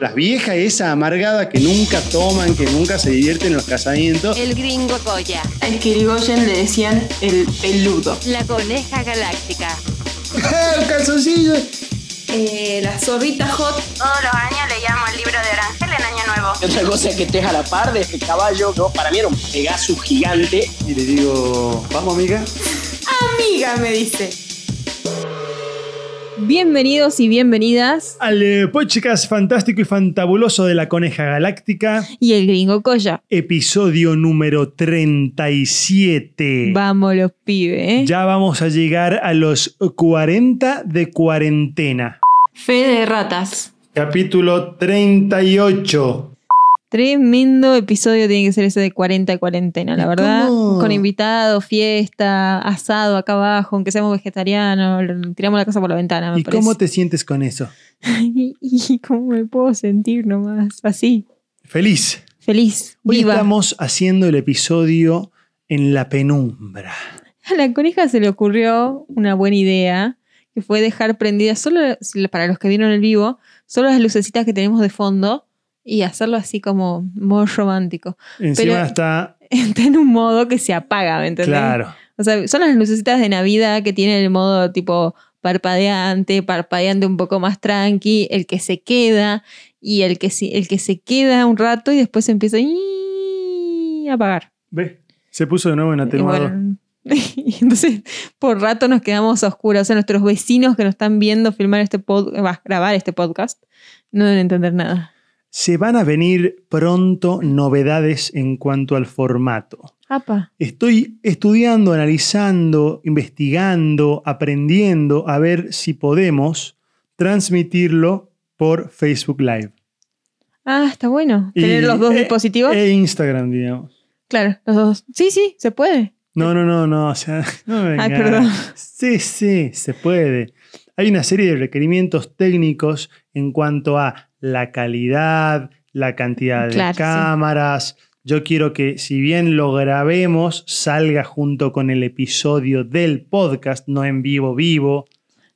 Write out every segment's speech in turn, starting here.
Las viejas esa amargada que nunca toman, que nunca se divierten en los casamientos. El gringo Goya. A Irigoyen le decían el peludo. La coneja galáctica. ¡El calzoncillo! Eh, la zorrita hot. Todos los años le llamo el libro de Orangel en Año Nuevo. Y otra cosa que estés a la par de este caballo, ¿no? Para mí era un Pegasus gigante. Y le digo, vamos amiga. Amiga, me dice. Bienvenidos y bienvenidas Al eh, podcast fantástico y fantabuloso de la Coneja Galáctica, y el gringo Coya. episodio número 37. Vamos los pibes, ¿eh? Ya vamos a llegar a los 40 de cuarentena. Fe de ratas. Capítulo 38. Tremendo episodio tiene que ser ese de 40 de cuarentena, la ¿Y verdad. cómo? Con invitados, fiesta, asado acá abajo, aunque seamos vegetarianos, tiramos la casa por la ventana, me ¿Y parece. cómo te sientes con eso? y, y cómo me puedo sentir nomás, así, Feliz. feliz, Hoy viva. estamos haciendo el episodio en la penumbra. A la coneja se le ocurrió una buena idea, que fue dejar prendidas, solo para los que vieron el vivo, solo las lucecitas que tenemos de fondo y hacerlo así como modo romántico. Encima Pero- está, Está en un modo que se apaga, ¿me entendés? claro. O sea, son las lucecitas de Navidad que tienen el modo tipo parpadeante, parpadeante un poco más tranqui, el que se queda y el que, el que se queda un rato y después se empieza a apagar. ¿Ves? Se puso de nuevo en atenuador. bueno, y entonces, por rato nos quedamos a oscuras. O sea, nuestros vecinos que nos están viendo filmar este pod, va, grabar este podcast no deben entender nada. Se van a venir pronto novedades en cuanto al formato. Apa. Estoy estudiando, analizando, investigando, aprendiendo a ver si podemos transmitirlo por Facebook Live. Ah, está bueno. Y- Tener los dos eh, dispositivos. E Instagram, digamos. claro, los dos. Sí, sí, se puede. No, no, no, no. O sea, no me Ay, perdón. Sí, sí, se puede. Hay una serie de requerimientos técnicos en cuanto a la calidad, la cantidad de Claro, sí. cámaras. Yo quiero que, si bien lo grabemos, salga junto con el episodio del podcast, no en vivo vivo.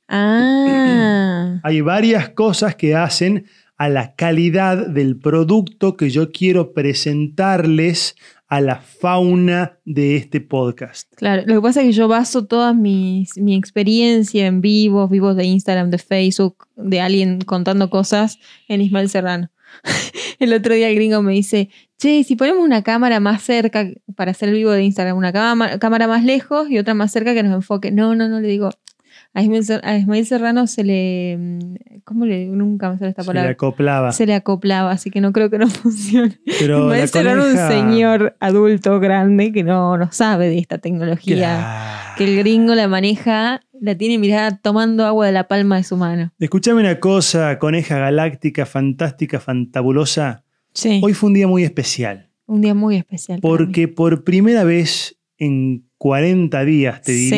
Ah. Hay varias cosas que hacen a la calidad del producto que yo quiero presentarles a la fauna de este podcast. Claro, lo que pasa es que yo baso toda mi, mi experiencia en vivos, vivos de Instagram, de Facebook, de alguien contando cosas en Ismael Serrano. El otro día el gringo me dice, che, si ponemos una cámara más cerca para hacer el vivo de Instagram, una cama- cámara más lejos y otra más cerca que nos enfoque. No, no, no, le digo, a Ismael, Serrano se le... mm, ¿Cómo le Nunca me sale esta Se le palabra. acoplaba. Se le acoplaba, así que no creo que no funcione. Pero Ismael Serrano es un coneja- señor adulto grande que no, no sabe de esta tecnología Claro. que el gringo la maneja, la tiene mirada tomando agua de la palma de su mano. Escúchame una cosa, coneja galáctica, fantástica, fantabulosa. Sí. Hoy fue un día muy especial, un día muy especial. porque por primera vez en 40 días, te Sí.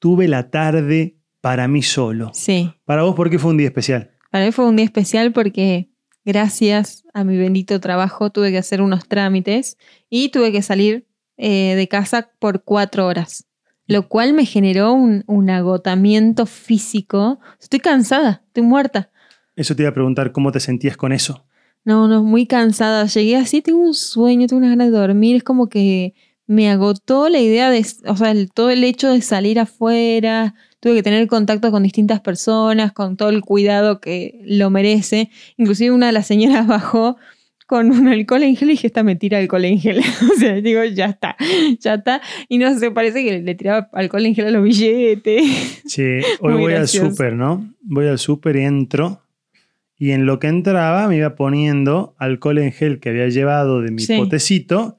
Tuve la tarde para mí solo. Sí. Para vos, ¿por qué fue un día especial? Para mí fue un día especial porque gracias a mi bendito trabajo tuve que hacer unos trámites y tuve que salir eh, de casa por cuatro horas. Lo cual me generó un, un agotamiento físico. Estoy cansada, estoy muerta. Eso te iba a preguntar, ¿cómo te sentías con eso? No, no, muy cansada. Llegué así, tengo un sueño, tengo unas ganas de dormir. Es como que me agotó la idea de, o sea, el- todo el hecho de salir afuera. Tuve que tener contacto con distintas personas, con todo el cuidado que lo merece. Inclusive una de las señoras bajó con un alcohol en gel y dije, esta me tira alcohol en gel. o sea, digo, ya está, ya está. Y no sé, parece que le tiraba alcohol en gel a los billetes. Sí, hoy voy gracioso. al súper, ¿no? Voy al súper y entro. Y en lo que entraba me iba poniendo alcohol en gel que había llevado de mi Sí. potecito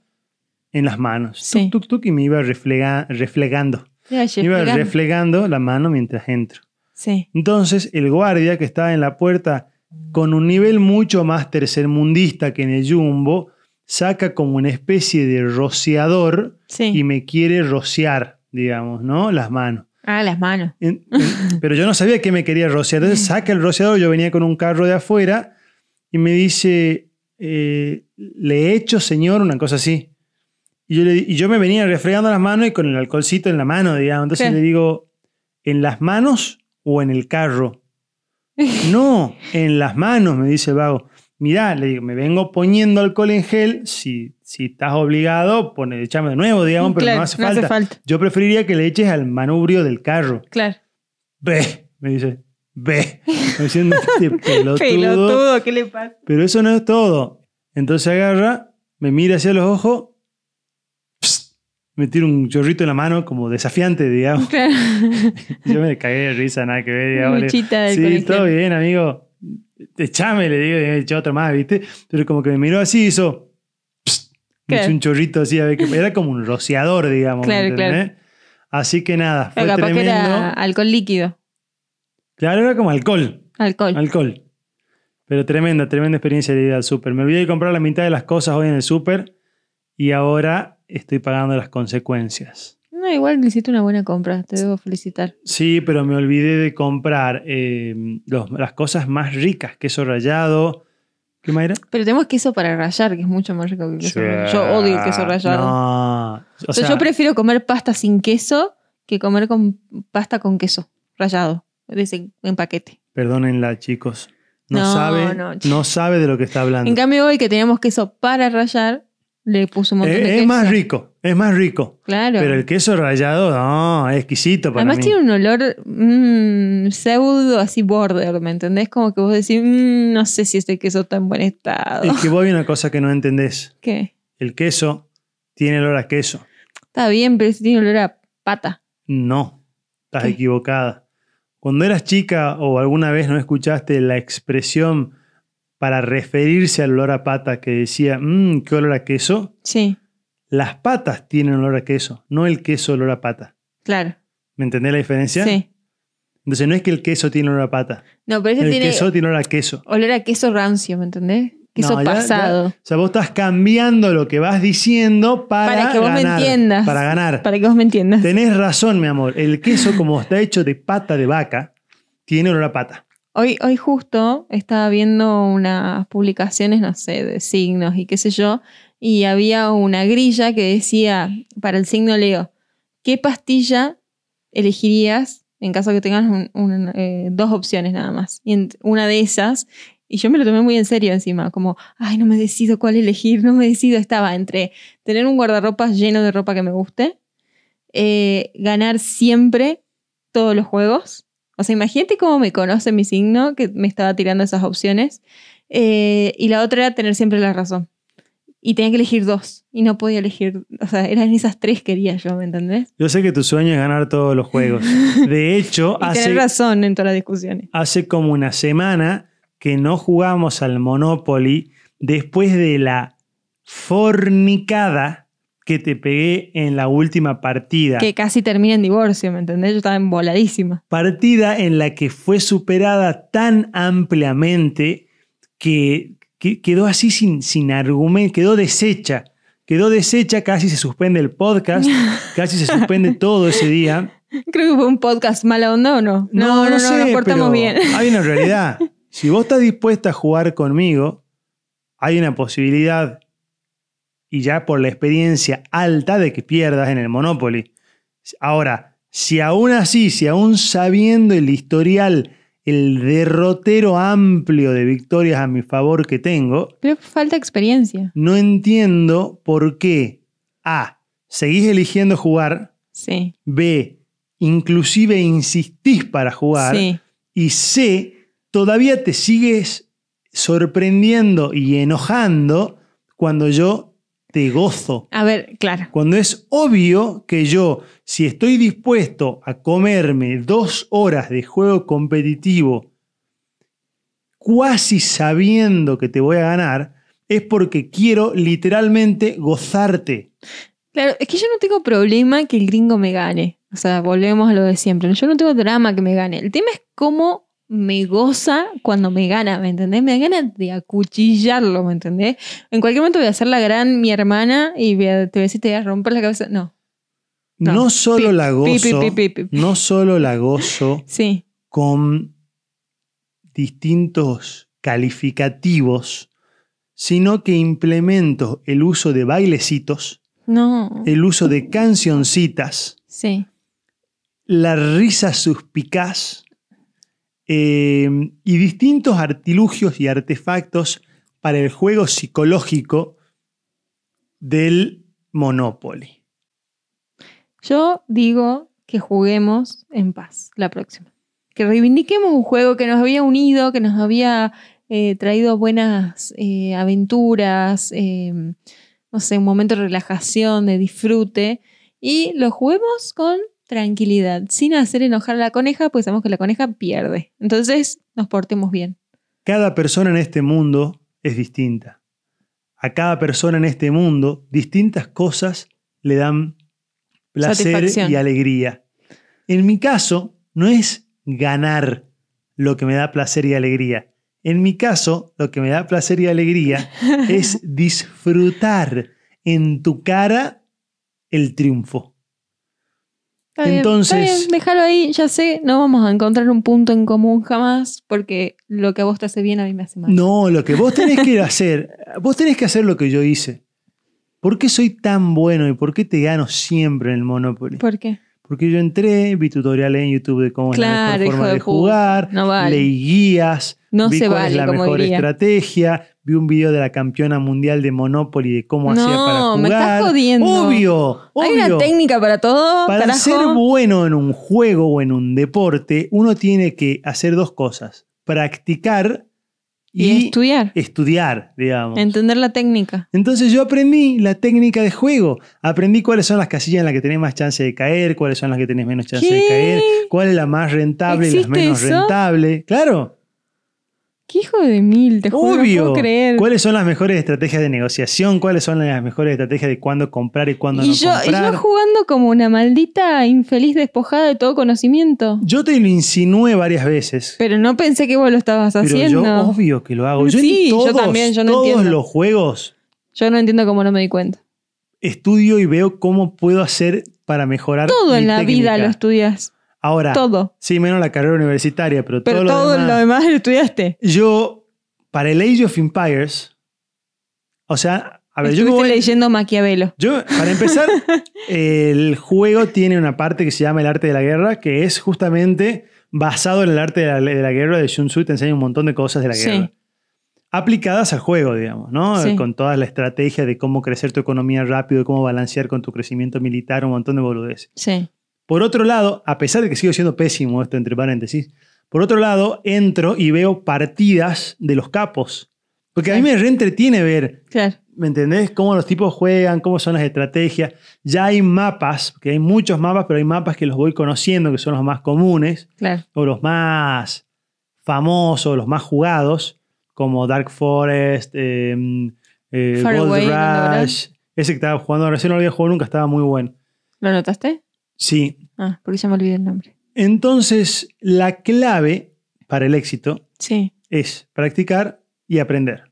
en las manos. Sí. Tuk, tuk, tuk, y me iba reflega- reflegando. Me iba reflegando la mano mientras entro. Sí. Entonces el guardia que estaba en la puerta con un nivel mucho más tercermundista que en el Jumbo, saca como una especie de rociador Sí. y me quiere rociar, digamos, ¿no? Las manos. Ah, las manos. En- en- pero yo no sabía que me quería rociar. Entonces saca el rociador, yo venía con un carro de afuera y me dice, eh, le he hecho, señor, una cosa así. Y yo, le y yo me venía refregando las manos y con el alcoholcito en la mano, digamos. Entonces Claro. le digo, ¿en las manos o en el carro? No, en las manos, me dice el vago. Mirá, le digo, me vengo poniendo alcohol en gel. Si, si estás obligado, pone, echame de nuevo, digamos, pero Claro, no hace, no hace falta. falta. Yo preferiría que le eches al manubrio del carro. Claro. Ve, me dice, ve. Me diciendo, este pelotudo. Pelotudo, ¿qué le pasa? Pero eso no es todo. Entonces agarra, me mira hacia los ojos, me un chorrito en la mano como desafiante, digamos. Claro. Yo me cagué de risa, nada que ver, digamos. Luchita del Sí, colegio. todo bien, amigo. Echame, le digo, hecho otro más, ¿viste? Pero como que me miró así, hizo. psst, me Claro. hizo un chorrito así, a ver, que era como un rociador, digamos. ¿me Claro, entendés? Así que nada, fue Pero capaz que tremendo. era alcohol líquido. Claro, era como alcohol. Alcohol. Alcohol. Pero tremenda, tremenda experiencia de ir al súper. Me olvidé de comprar la mitad de las cosas hoy en el súper y ahora estoy pagando las consecuencias. No, igual hiciste una buena compra, te debo felicitar. Sí, pero me olvidé de comprar eh, los- las cosas más ricas, queso rallado. ¿Qué más era? Pero tenemos queso para rallar, que es mucho más rico que el queso rallado. Yo odio el queso rallado. No. O sea, yo prefiero comer pasta sin queso que comer con pasta con queso rallado, en paquete. perdónenla, chicos. No, No, sabe, no, no, sabe de lo que está hablando. En cambio, hoy que teníamos queso para rallar, le puse un montón es, de es queso. más rico, es más rico. Claro. Pero el queso rallado, no, es exquisito para Además mí. tiene un olor mm, pseudo así border, ¿me entendés? Como que vos decís, "Mm, no sé si este queso está en buen estado. Es que vos hay una cosa que no entendés. ¿Qué? El queso tiene olor a queso. Está bien, pero ese tiene olor a pata. No, estás ¿Qué? equivocada. Cuando eras chica o alguna vez no escuchaste la expresión para referirse al olor a pata que decía, mmm, qué olor a queso, Sí, las patas tienen olor a queso, no el queso olor a pata. claro. ¿Me entendés la diferencia? Sí. Entonces no es que el queso tiene olor a pata, No, pero ese el tiene queso tiene olor a queso. olor a queso rancio, ¿me entendés? Queso No, pasado. ya- o sea, vos estás cambiando lo que vas diciendo para, Para que vos me entiendas. Para ganar. Para que vos me entiendas. Tenés razón, mi amor. El queso, como está hecho de pata de vaca, tiene olor a pata. Hoy, hoy justo estaba viendo unas publicaciones, no sé, de signos y qué sé yo, y había una grilla que decía, para el signo Leo, ¿qué pastilla elegirías en caso que tengas eh, dos opciones nada más? Y una de esas, y yo me lo tomé muy en serio encima, como, ay, no me decido cuál elegir, no me decido, estaba entre tener un guardarropas lleno de ropa que me guste, eh, ganar siempre todos los juegos. O sea, imagínate cómo me conoce mi signo, que me estaba tirando esas opciones. Eh, y la otra era tener siempre la razón. Y tenía que elegir dos. Y no podía elegir. O sea, eran esas tres quería yo, ¿me entendés? Yo sé que tu sueño es ganar todos los juegos. De hecho, Y hace, tener razón en todas las discusiones. hace como una semana que no jugamos al Monopoly después de la fornicada que te pegué en la última partida. Que casi termina en divorcio, ¿me entendés? Yo estaba emboladísima. Partida en la que fue superada tan ampliamente que, que quedó así sin, sin argumento, quedó deshecha. Quedó deshecha, casi se suspende el podcast, casi se suspende todo ese día. Creo que fue un podcast mala onda o no. No, no, no, sé, nos portamos pero bien. Hay una realidad. Si vos estás dispuesta a jugar conmigo, hay una posibilidad, y ya por la experiencia alta, de que pierdas en el Monopoly. Ahora, si aún así, si aún sabiendo el historial, el derrotero amplio de victorias a mi favor que tengo, Pero falta experiencia. no entiendo por qué A. Seguís eligiendo jugar, Sí. B. Inclusive insistís para jugar. Sí. Y C, todavía te sigues sorprendiendo y enojando cuando yo te gozo. A ver, claro. Cuando es obvio que yo, si estoy dispuesto a comerme dos horas de juego competitivo, cuasi sabiendo que te voy a ganar, es porque quiero literalmente gozarte. Claro, es que yo no tengo problema que el gringo me gane. O sea, volvemos a lo de siempre. Yo no tengo drama que me gane. El tema es cómo me goza cuando me gana, ¿me entendés? Me da ganas de acuchillarlo, ¿me entendés? En cualquier momento voy a ser la gran mi hermana y voy a- te voy a decir, te voy a romper la cabeza. No. No, No. solo Pip, la gozo, pip, pip, pip. no solo la gozo Sí. con distintos calificativos, sino que implemento el uso de bailecitos, No. el uso de cancioncitas, Sí. la risa suspicaz, eh, y distintos artilugios y artefactos para el juego psicológico del Monopoly. Yo digo que juguemos en paz la próxima. Que reivindiquemos un juego que nos había unido, que nos había eh, traído buenas eh, aventuras, eh, no sé, un momento de relajación, de disfrute. Y lo juguemos con tranquilidad, sin hacer enojar a la coneja, pues sabemos que la coneja pierde. Entonces nos portemos bien. Cada persona en este mundo es distinta. A cada persona en este mundo, distintas cosas le dan placer y alegría. En mi caso, no es ganar lo que me da placer y alegría. En mi caso, lo que me da placer y alegría es disfrutar en tu cara el triunfo. Está bien, Entonces- está bien, déjalo ahí, ya sé, no vamos a encontrar un punto en común jamás, porque lo que a vos te hace bien a mí me hace mal. No, lo que vos tenés que hacer, vos tenés que hacer lo que yo hice. ¿Por qué soy tan bueno y por qué te gano siempre en el Monopoly? ¿Por qué? Porque yo entré, vi tutoriales en YouTube de cómo Claro, es la mejor forma de jugar, No vale. leí guías, No vi se cuál vale es la mejor estrategia, vi un video de la campeona mundial de Monopoly de cómo No, hacía para jugar. me estás jodiendo. Obvio, Hay una técnica para todo, Para carajo. ser bueno en un juego o en un deporte, uno tiene que hacer dos cosas: practicar y, y, estudiar, estudiar, digamos. entender la técnica. Entonces yo aprendí la técnica de juego. Aprendí cuáles son las casillas en las que tenés más chance de caer, cuáles son las que tenés menos chance de caer, cuál es la más rentable y la ¿Existe menos eso? rentable. Claro, ¿Qué hijo de mil? Te juro, no obvio. puedo creer. ¿Cuáles son las mejores estrategias de negociación? ¿Cuáles son las mejores estrategias de cuándo comprar y cuándo Y no yo, y comprar? yo jugando como una maldita infeliz despojada de todo conocimiento. Yo te lo insinué varias veces. Pero no pensé que vos lo estabas Pero haciendo. yo obvio que lo hago. Yo Sí, yo todos, también, yo no todos entiendo. los juegos Yo no entiendo cómo no me di cuenta. estudio y veo cómo puedo hacer para mejorar Todo mi en la vida lo estudias. Ahora, Todo. sí, menos la carrera universitaria, pero, Pero todo, todo, lo demás. lo demás lo estudiaste. Yo, para el Age of Empires, o sea, a ver, yo, Estuviste voy- leyendo Maquiavelo. yo, para empezar, el juego tiene una parte que se llama el arte de la guerra, que es justamente basado en el arte de la, de la guerra de Sun Tzu, te enseña un montón de cosas de la Sí. guerra. Aplicadas al juego, digamos, ¿no? Sí. Con toda la estrategia de cómo crecer tu economía rápido, cómo balancear con tu crecimiento militar, un montón de boludeces. Sí. Por otro lado, a pesar de que sigo siendo pésimo esto entre paréntesis, por otro lado, entro y veo partidas de los capos. Porque a mí me reentretiene ver, Claro. ¿me entendés? Cómo los tipos juegan, cómo son las estrategias. Ya hay mapas, que hay muchos mapas, pero hay mapas que los voy conociendo, que son los más comunes, Claro. o los más famosos, los más jugados, como Dark Forest, eh, eh, Far Gold Away, ¿no, verdad? Rush. Ese que estaba jugando, recién no lo había jugado nunca, estaba muy bueno. ¿Lo notaste? Sí, Ah, porque ya me olvidé el nombre. Entonces, la clave para el éxito Sí. es practicar y aprender.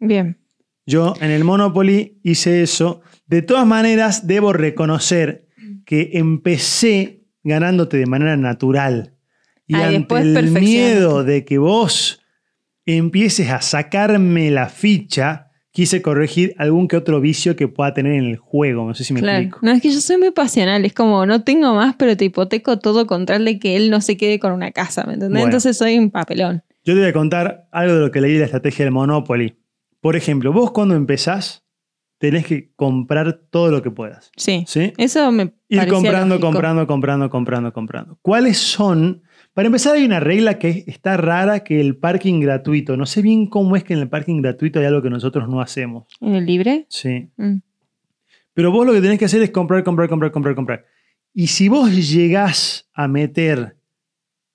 Bien. Yo en el Monopoly hice eso. De todas maneras, debo reconocer que empecé ganándote de manera natural. Y Ah, ante el miedo de que vos empieces a sacarme la ficha, quise corregir algún que otro vicio que pueda tener en el juego. No sé si me Claro. explico. No, es que yo soy muy pasional. Es como, no tengo más, pero te hipoteco todo con tal de que él no se quede con una casa, ¿me entendés? Bueno. Entonces soy un papelón. Yo te voy a contar algo de lo que leí de la estrategia del Monopoly. Por ejemplo, vos cuando empezás, tenés que comprar todo lo que puedas. Sí. ¿Sí? Eso me Ir comprando, lógico. comprando, comprando, comprando, comprando. ¿Cuáles son? Para empezar, hay una regla que está rara, que el parking gratuito. No sé bien cómo es que en el parking gratuito hay algo que nosotros no hacemos. ¿En el libre? Sí. Mm. Pero vos lo que tenés que hacer es comprar, comprar, comprar, comprar, comprar. Y si vos llegás a meter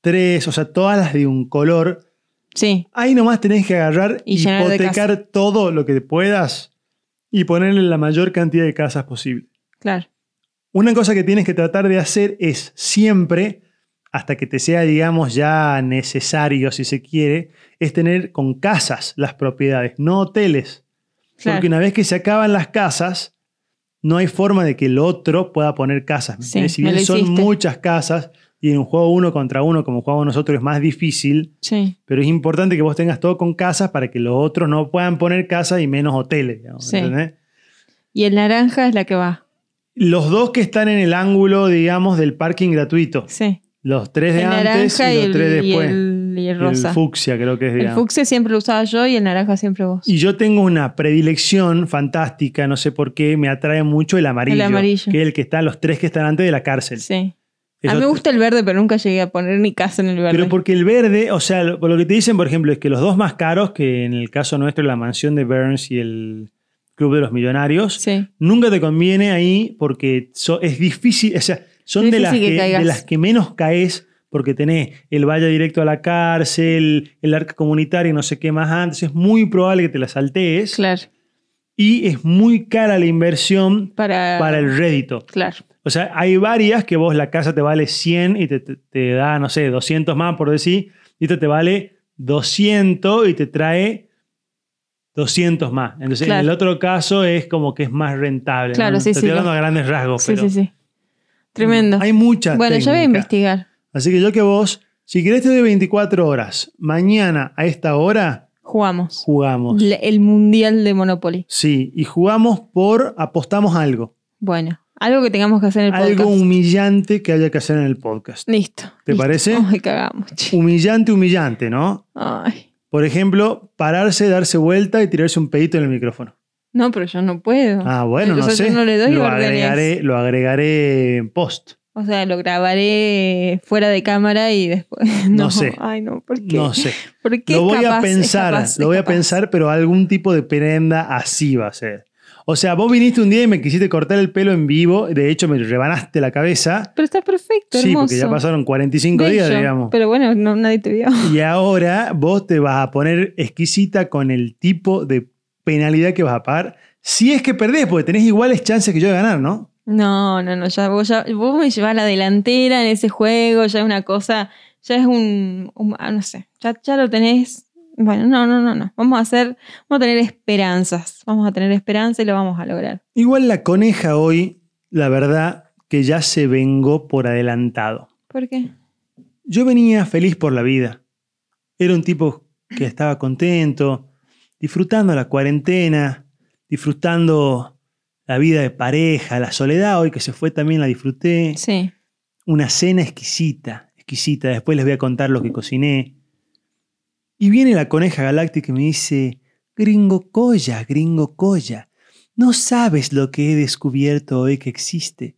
tres, o sea, todas las de un color, Sí. Ahí nomás tenés que agarrar, Y hipotecar todo lo que puedas y ponerle la mayor cantidad de casas posible. Claro. Una cosa que tienes que tratar de hacer es siempre, hasta que te sea, digamos, ya necesario, si se quiere, es tener con casas las propiedades, no hoteles. Claro. Porque una vez que se acaban las casas, no hay forma de que el otro pueda poner casas. si bien son muchas casas y en un juego uno contra uno, como jugamos nosotros, es más difícil, Sí. pero es importante que vos tengas todo con casas para que los otros no puedan poner casas y menos hoteles. digamos, Sí. ¿entendés? Y el naranja es la que va. Los dos que están en el ángulo, digamos, del parking gratuito. Sí. Los tres de el antes y y los el, tres y después. el- y el El rosa. fucsia creo que es, El fucsia siempre lo usaba yo y el naranja siempre vos. Y yo tengo una predilección fantástica, no sé por qué, me atrae mucho el amarillo. El amarillo. Que es el que está, los tres que están antes de la cárcel. Sí. Eso a mí me gusta el verde, pero nunca llegué a poner ni casa en el verde. Pero porque el verde, o sea, lo, lo que te dicen, por ejemplo, es que los dos más caros, que en el caso nuestro la mansión de Burns y el Club de los Millonarios, Sí. nunca te conviene ahí porque so- es difícil, o sea, son de las, que que, caigas. de las que menos caes porque tenés el valle directo a la cárcel, el arca comunitaria y no sé qué más antes. Es muy probable que te la saltees Claro. y es muy cara la inversión Para, para el rédito. Claro. O sea, hay varias que vos la casa te vale 100 y te, te- te da, no sé, 200 más por decir, y esta te vale 200 y te trae 200 más. Entonces, Claro. en el otro caso es como que es más rentable. Claro, ¿no? sí, Te sí, Estoy hablando a grandes rasgos, Sí, pero sí, sí. Tremendo. hay mucha bueno, yo voy a técnica. investigar. Así que yo que vos, si querés te doy 24 horas. Mañana a esta hora Jugamos. jugamos. Le- El mundial de Monopoly. Sí, y jugamos por apostamos algo. Bueno, algo que tengamos que hacer en el Algo podcast. humillante que haya que hacer en el podcast. Listo. ¿Te listo. parece? Ay, cagamos. che. Humillante, humillante, ¿no? Ay. Por ejemplo, pararse, darse vuelta y tirarse un pedito en el micrófono. No, pero yo no puedo. Ah, bueno, no sé. yo no le doy lo, órdenes. agregaré, lo agregaré en post. O sea, lo grabaré fuera de cámara y después. No, sé. Ay, no, ¿por qué? No sé. ¿Por qué Lo voy capaz, a pensar, capaz, lo voy a pensar, pero algún tipo de prenda así va a ser. O sea, vos viniste un día y me quisiste cortar el pelo en vivo, de hecho me rebanaste la cabeza. Pero está perfecto, Sí, hermoso. porque ya pasaron 45 días, digamos. Pero bueno, no, nadie te vio. Y ahora vos te vas a poner exquisita con el tipo de penalidad que vas a pagar. Si es que perdés, porque tenés iguales chances que yo de ganar, ¿no? No, no, no, ya vos, ya, vos me llevás a la delantera en ese juego, ya es una cosa, ya es un, un- ah, no sé, ya, ya lo tenés. Bueno, no, no, no, no. Vamos a hacer, vamos a tener esperanzas. Vamos a tener esperanza y lo vamos a lograr. Igual la coneja hoy, la verdad, que ya se vengó por adelantado. ¿Por qué? Yo venía feliz por la vida. Era un tipo que estaba contento, disfrutando la cuarentena, disfrutando la vida de pareja, la soledad hoy que se fue también la disfruté. Sí. Una cena exquisita, exquisita. Después les voy a contar lo que cociné. Y viene la coneja galáctica y me dice, gringo colla, gringo colla, no sabes lo que he descubierto hoy que existe.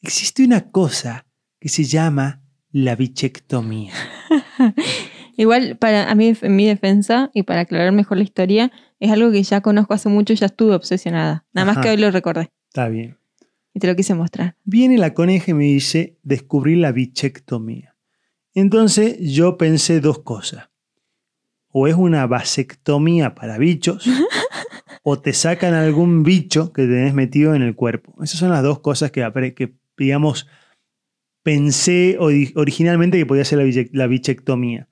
Existe una cosa que se llama la bichectomía. Igual, para a mí, en mi defensa, y para aclarar mejor la historia, es algo que ya conozco hace mucho y ya estuve obsesionada. Nada más Ajá. que hoy lo recordé Está bien. y te lo quise mostrar. Viene la coneja y me dice, descubrí la bichectomía. Entonces yo pensé dos cosas. O es una vasectomía para bichos, o te sacan algún bicho que tenés metido en el cuerpo. Esas son las dos cosas que, que digamos, pensé ori- originalmente que podía ser la bichectomía.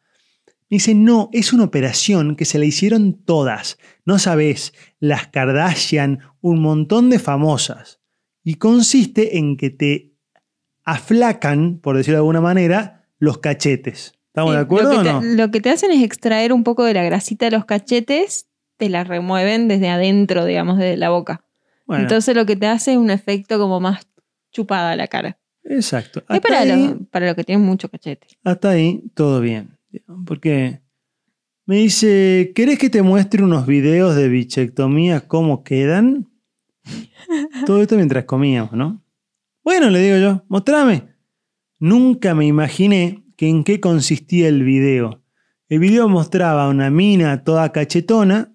Dice, no, es una operación que se la hicieron todas. No sabes, las Kardashian, un montón de famosas. Y consiste en que te aflacan, por decirlo de alguna manera, los cachetes. ¿Estamos Sí, de acuerdo lo o que, no? te, lo que te hacen es extraer un poco de la grasita de los cachetes, te la remueven desde adentro, digamos, de la boca. Bueno, Entonces lo que te hace es un efecto como más chupada la cara. exacto. Es para, ahí, lo, para lo que tienen mucho cachete. hasta ahí, todo bien. Porque me dice, ¿querés que te muestre unos videos de bichectomía, cómo quedan? Todo esto mientras comíamos, ¿no? Bueno, le digo yo, mostrame. Nunca me imaginé que en qué consistía el video. El video mostraba a una mina toda cachetona,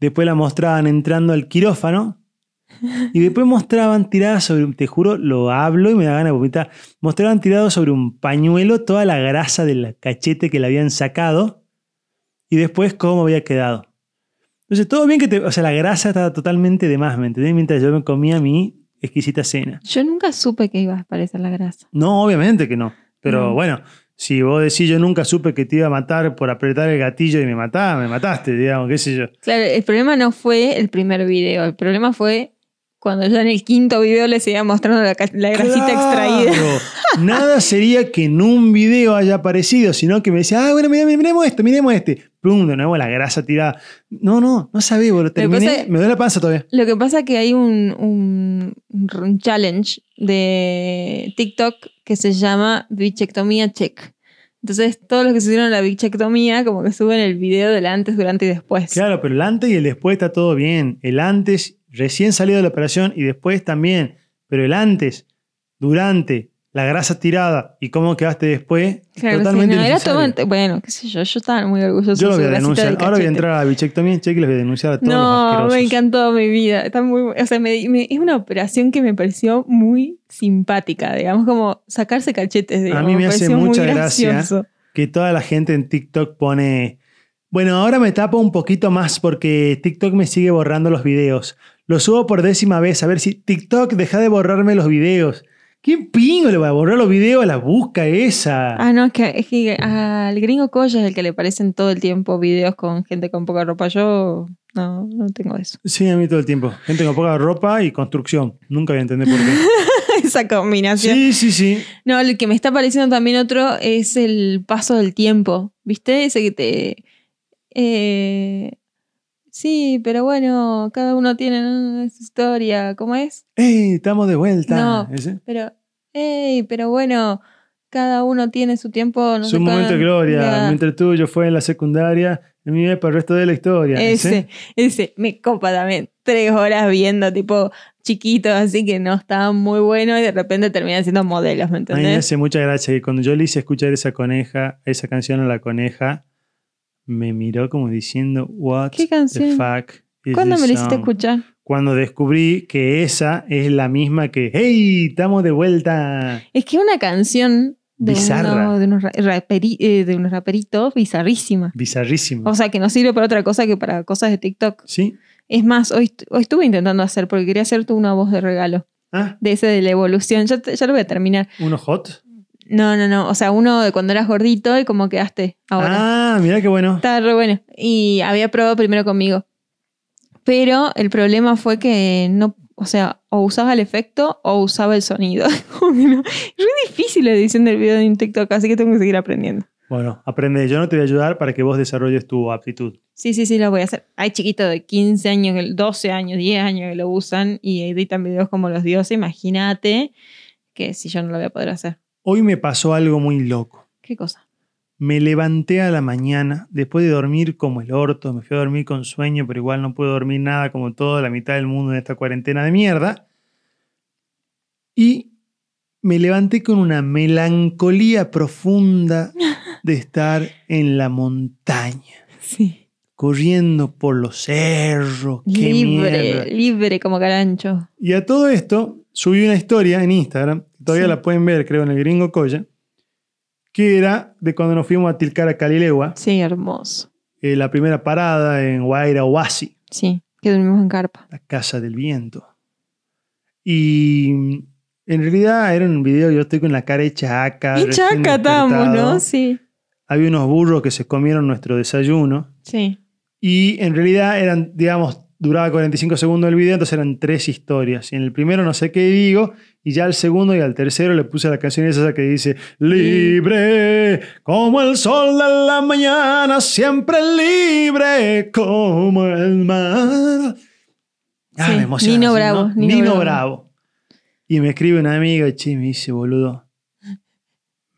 después la mostraban entrando al quirófano, y después mostraban tirada sobre, te juro, lo hablo y me da ganas de vomitar, mostraban tirado sobre un pañuelo toda la grasa del cachete que le habían sacado, y después cómo había quedado. Entonces, todo bien que te, o sea, la grasa estaba totalmente de más, ¿me entendés? Mientras yo me comía mi exquisita cena. Yo nunca supe que iba a aparecer la grasa. No, obviamente que no. Pero No. bueno, si vos decís yo nunca supe que te iba a matar por apretar el gatillo y me mataba, me mataste, digamos, qué sé yo. Claro, el problema no fue el primer video, el problema fue Cuando ya en el quinto video les iba mostrando la, la grasita Claro. extraída. Nada sería que en un video haya aparecido, sino que me decía, ah, bueno, mira, miremos esto, miremos este. Plum, de nuevo la grasa tirada. No, no, no boludo. que Terminé, pasa- me duele la panza todavía. Lo que pasa es que hay un, un- un challenge de TikTok que se llama bichectomía check. Entonces, todos los que se hicieron la bichectomía, como que suben el video del antes, durante y después. Claro, pero el antes y el después está todo bien. El antes, recién salido de la operación y después también. Pero el antes, durante, la grasa tirada y cómo quedaste después, Claro, totalmente no, era todo- bueno, qué sé yo, yo estaba muy orgullosa Yo lo voy a denunciar. Ahora voy a entrar a la bichectomía check y les voy a denunciar a todos los No, asquerosos. me encantó mi vida. Está muy, o sea, me- me- es una operación que me pareció muy simpática, digamos, como sacarse cachetes. Digamos, mí me hace pareció muy mucha gracia. que toda la gente en TikTok pone, bueno, ahora me tapo un poquito más porque TikTok me sigue borrando los videos. Lo subo por décima vez, a ver si TikTok deja de borrarme los videos. ¿Qué pingo le va a borrar los videos a la busca esa? Ah, no, es que, es que al gringo Coya es el que le parecen todo el tiempo videos con gente con poca ropa. Yo no, no tengo eso. Sí, a mí todo el tiempo. Gente con poca ropa y construcción. Nunca voy a entender por qué. Esa combinación. Sí, sí, sí. No, el que me está pareciendo también otro es el paso del tiempo. ¿Viste? Ese que te. eh, sí, pero bueno, cada uno tiene su historia. ¿Cómo es? ¡Ey! Estamos de vuelta. No. ¿Ese? Pero. ¡Ey! Pero bueno, cada uno tiene su tiempo. No Su sé momento de gloria. Ya. Mientras tuyo fue en la secundaria, en mi para el resto de la historia. Ese, ese, me copa también. Tres horas viendo, tipo, chiquitos, así que no estaban muy buenos y de repente terminan siendo modelos, ¿me A mí me entendés? hace mucha gracia que cuando yo le hice escuchar esa coneja, esa canción a la coneja, me miró como diciendo, What ¿Qué the canción? fuck is ¿Cuándo this me lo hiciste song?" escuchar? Cuando descubrí que esa es la misma que, ¡Hey! ¡Estamos de vuelta! Es que una canción de, Bizarra. uno- de unos, ra- raperi- eh, de unos raperitos bizarrísima. Bizarrísimo. O sea, que no sirve para otra cosa que para cosas de TikTok. ¿Sí? Es más, hoy, hoy estuve intentando hacer porque quería hacerte una voz de regalo. Ah, De ese de la evolución. Ya, te- ya lo voy a terminar. uno hot. No, no, no. O sea, uno de cuando eras gordito y cómo quedaste ahora. Ah, mira qué bueno. Estaba re bueno. Y había probado primero conmigo. Pero el problema fue que no, o sea, o usaba el efecto o usaba el sonido. Como no- Es re difícil la edición del video en TikTok, así que tengo que seguir aprendiendo. Bueno, aprende. Yo no te voy a ayudar para que vos desarrolles tu aptitud. Sí, sí, sí, lo voy a hacer. Hay chiquitos de 15 años, que- 12 años, 10 años que lo usan y editan videos como los dioses. Imagínate que si yo no lo voy a poder hacer. Hoy me pasó algo muy loco. ¿Qué cosa? Me levanté a la mañana después de dormir como el orto, me fui a dormir con sueño, pero igual no puedo dormir nada como toda la mitad del mundo en esta cuarentena de mierda. Y me levanté con una melancolía profunda de estar en la montaña, Sí. corriendo por los cerros. qué. Libre, libre como carancho. Y a todo esto, subí una historia en Instagram, todavía Sí. la pueden ver, creo, en el Gringo Coya, que era de cuando nos fuimos a Tilcara, Calilegua, Sí, hermoso. eh, la primera parada en Guaira Oasi, Sí, que dormimos en carpa. la Casa del Viento. Y mm, en realidad era un video, yo estoy con la cara hecha acá. Chaca estamos, despertado. ¿no? Sí. Había unos burros que se comieron nuestro desayuno. Sí. Y en realidad eran, digamos, duraba 45 segundos el video, entonces eran tres historias. Y en el primero no sé qué digo, y ya al segundo y al tercero le puse la canción esa que dice, libre como el sol de la mañana, siempre libre como el mar. Ah, Sí, me emociona, Nino ¿sí, Bravo, no? Nino. Bravo. Y me escribe una amiga, che, me dice, boludo,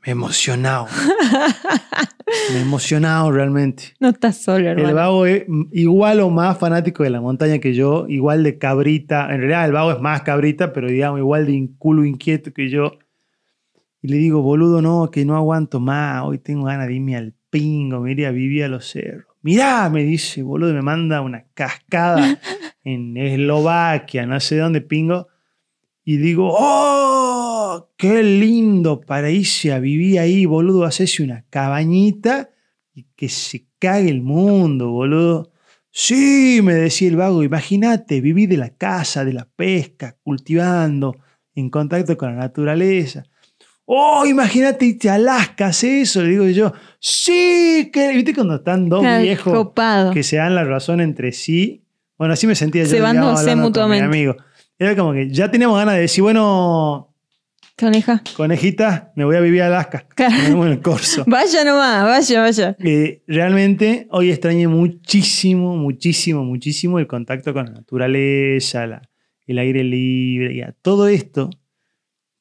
me he emocionado. me he emocionado realmente. No estás solo, El hermano. vago es igual o más fanático de la montaña que yo, igual de cabrita. En realidad el vago es más cabrita, pero digamos igual de culo inquieto que yo. Y le digo, boludo, no, que no aguanto más. Hoy tengo ganas de irme al pingo, me a vivir a los cerros. Mirá, me dice, boludo, me manda una cascada en Eslovaquia, no sé dónde pingo. Y digo, ¡oh! ¡Qué lindo para irse a vivir ahí, boludo! Hacerse una cabañita y que se cague el mundo, boludo. Sí, me decía el vago, imagínate, vivir de la casa, de la pesca, cultivando, en contacto con la naturaleza. Oh, imagínate irte a Alaska, ¿hace eso? Le digo yo, sí, que viste cuando están dos viejos Copado. que se dan la razón entre sí. Bueno, así me sentía yo. Cebándose digamos, hablando con mi mutuamente. amigo. Era como que ya teníamos ganas de decir, bueno, Coneja. conejita, me voy a vivir a Alaska. Claro. Nos vemos en el corso. Vaya nomás, vaya, vaya. Eh, realmente hoy extrañé muchísimo, muchísimo, muchísimo el contacto con la naturaleza, la- el aire libre, y a todo esto,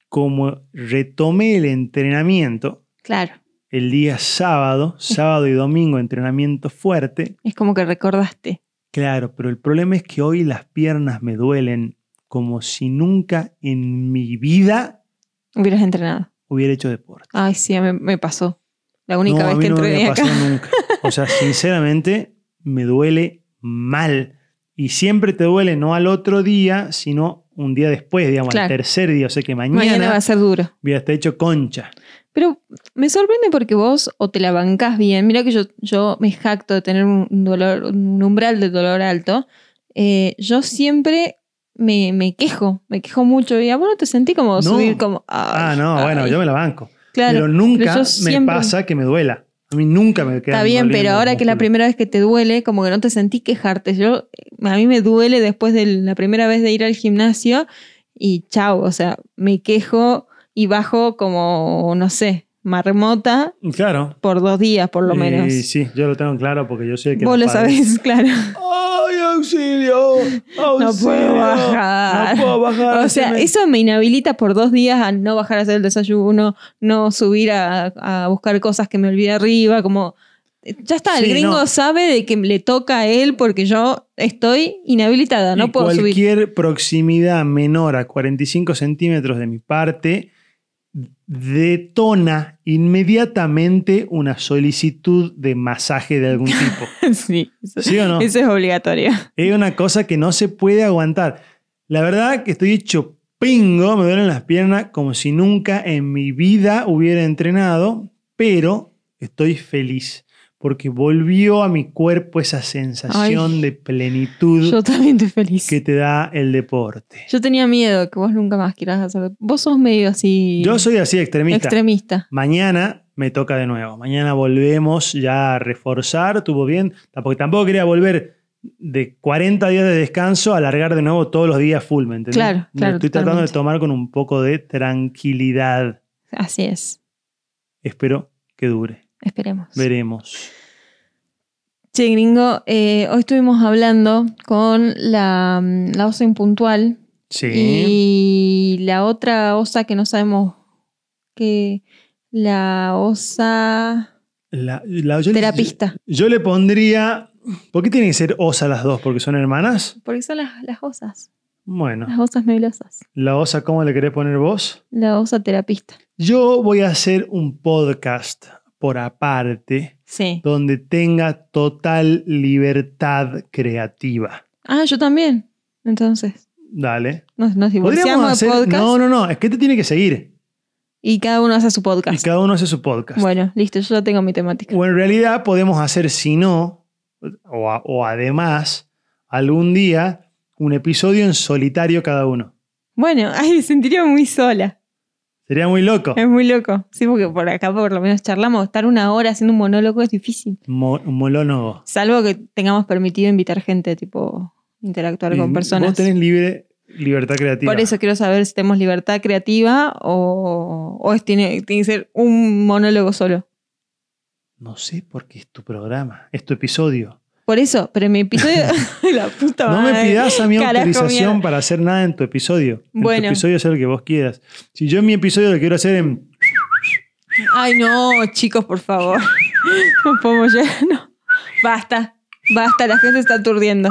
como retomé el entrenamiento Claro. el día sábado, sábado y domingo, entrenamiento fuerte, Es como que recordaste. claro, pero el problema es que hoy las piernas me duelen como si nunca en mi vida Hubieras entrenado. hubiera hecho deporte. Ay, sí, me, me pasó. La única No, a vez mí que no me entrené acá. pasado nunca. O sea, sinceramente, me duele mal. Y siempre te duele no al otro día, sino un día después, digamos, Claro. al tercer día. O sea que mañana, Mañana va a ser duro. voy a estar hecho concha. Pero me sorprende porque vos o te la bancás bien. Mira que yo, yo me jacto de tener un dolor, un umbral de dolor alto. Eh, yo siempre me, me quejo, me quejo mucho. Y a vos no te sentí como No. subir como. Ah, ay, no, bueno, yo me la banco. Claro, pero nunca pero me siempre- pasa que me duela. A mí nunca me queda Está bien, pero ahora que es la primera vez que te duele, como que no te sentí quejarte. Yo, a mí me duele después de la primera vez de ir al gimnasio y chao, o sea, me quejo y bajo como, no sé, marmota Claro. por dos días por lo Y menos. sí, yo lo tengo claro porque yo sé que. Vos lo padezco. sabés, claro. ¡Ay, auxilio! No auxilio! puedo bajar. No puedo bajar. O sea, me- eso me inhabilita por dos días a no bajar a hacer el desayuno, no subir a, a buscar cosas que me olvidé arriba, como... Ya está, el Sí, gringo no. sabe de que le toca a él porque yo estoy inhabilitada, no y puedo subir. cualquier proximidad menor a 45 centímetros de mi parte detona inmediatamente una solicitud de masaje de algún tipo. sí, eso, ¿Sí o no? eso es obligatorio. Es una cosa que no se puede aguantar. La verdad que estoy hecho pingo, me duelen las piernas como si nunca en mi vida hubiera entrenado, pero estoy feliz porque volvió a mi cuerpo esa sensación Ay. de plenitud Yo también estoy feliz. que te da el deporte. Yo tenía miedo que vos nunca más quieras hacer. Vos sos medio así. Yo soy así extremista. extremista. Mañana me toca de nuevo. Mañana volvemos ya a reforzar. Estuvo bien. Porque tampoco quería volver de 40 días de descanso a alargar de nuevo todos los días full, ¿me entendés? Claro, Me claro, Estoy tratando de tomar con un poco de tranquilidad. Así es. Espero que dure. Esperemos. Veremos. Che, gringo, eh, hoy estuvimos hablando con la, la osa impuntual Sí. y la otra osa que no sabemos que la osa La- la- yo, le- terapista. yo le pondría. ¿Por qué tienen que ser osa las dos? ¿Porque son hermanas? Porque son las, las osas, Bueno, las osas nebulosas. la osa, ¿cómo le querés poner vos? La osa terapista. Yo voy a hacer un podcast por aparte Sí. donde tenga total libertad creativa. Ah, yo también. Entonces, Dale. nos, nos Podríamos divorciamos hacer. de podcast No, no, no. Es que te tiene que seguir. y cada uno hace su Y podcast. cada uno hace su podcast. Bueno, listo, yo ya tengo mi temática. O en realidad podemos hacer, si no, o, a- o además, algún día, un episodio en solitario cada uno. Bueno, ay, me sentiría muy sola. Sería muy loco. Es muy loco. Sí, porque por acá por lo menos charlamos. Estar una hora haciendo un monólogo es difícil. Mo- un molónogo. Salvo que tengamos permitido invitar gente, tipo, interactuar con personas. Vos tenés libre, libertad creativa. Por eso quiero saber si tenemos libertad creativa o, o es, tiene, tiene que ser un monólogo solo. No sé por qué es tu programa, es tu episodio. Por eso, pero en mi episodio. la puta No me pidas a mi Carajo, autorización mierda. para hacer nada en tu episodio. En Bueno. tu episodio es el que vos quieras. Si yo en mi episodio lo quiero hacer en. Ay, no, chicos, por favor. No podemos llegar. No. Basta, basta, la gente está aturdiendo.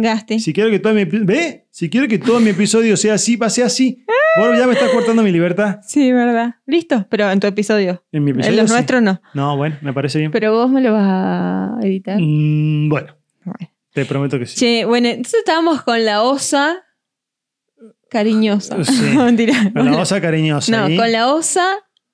Gaste. Si quiero que todo mi. ¿Ve? Si quiero que todo mi episodio sea así, va a ser así. Vos ya me estás cortando mi libertad. Sí, verdad. Listo, pero en tu episodio. En mi En episodio. los sí. nuestros no. No, bueno, me parece bien. Pero vos me lo vas a editar. Mm, bueno, Bueno. te prometo que sí. Che, bueno, entonces estábamos con la osa cariñosa. Sí. Mentira. Con la osa cariñosa. No, ¿y? con la osa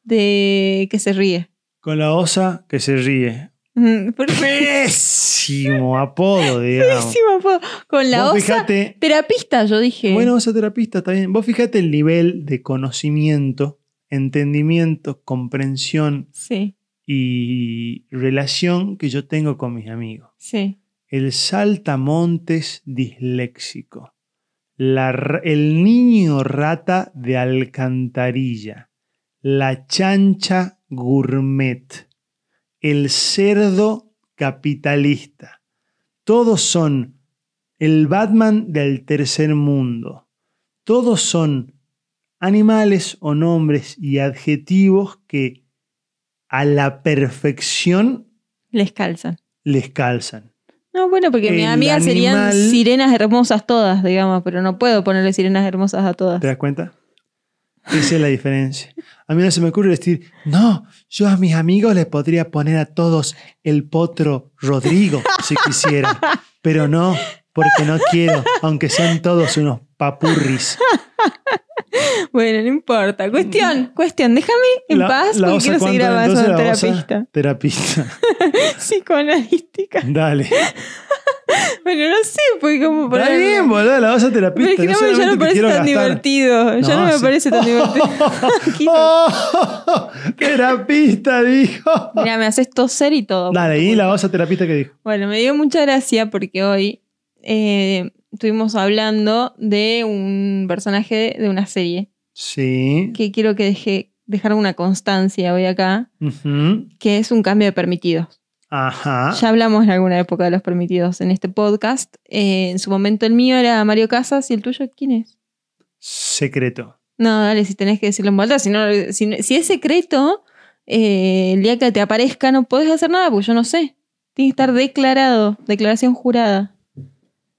de que se ríe. Con la osa que se ríe. Mm. Pésimo apodo, digamos. Pésimo, po. Con la Vos osa fijate, terapista, yo dije. Bueno, osa terapista está bien. Vos fíjate el nivel de conocimiento, entendimiento, comprensión Sí, y relación que yo tengo con mis amigos. sí. el saltamontes disléxico, la el niño rata de alcantarilla, la chancha gourmet, el cerdo capitalista. Todos son el Batman del tercer mundo. Todos son animales o nombres y adjetivos que a la perfección Les calzan. les calzan. No, bueno, porque mis amigas serían sirenas hermosas todas, digamos, pero no puedo ponerle sirenas hermosas a todas. ¿Te das cuenta? Esa es la diferencia. A mí no se me ocurre decir, no, yo a mis amigos les podría poner a todos el potro Rodrigo si quisiera, pero no, porque no quiero, aunque sean todos unos papurris. Bueno, no importa. Cuestión, cuestión, déjame en La- paz la porque quiero seguir avanzando terapista. Terapista. Psicoanalística. Dale. Bueno, no sé, porque como Está bien, boludo, la Pero terapista. es que no, me- ya no parece tan gastar. divertido. ya no me sí. parece tan divertido. ¡Oh! terapista, dijo. Mira, me haces toser y todo. Dale, y la osa terapista que dijo. Bueno, me dio mucha gracia porque hoy eh, estuvimos hablando de un personaje de una serie Sí. que quiero que deje, dejar una constancia hoy acá, que es un cambio de permitidos. Ajá. Ya hablamos en alguna época de los permitidos en este podcast. Eh, en su momento el mío era Mario Casas y el tuyo, ¿quién es? Secreto. No, dale, si tenés que decirlo en vuelta. Si, no, si, si es secreto, eh, el día que te aparezca no podés hacer nada, porque yo no sé. Tiene que estar declarado, declaración jurada.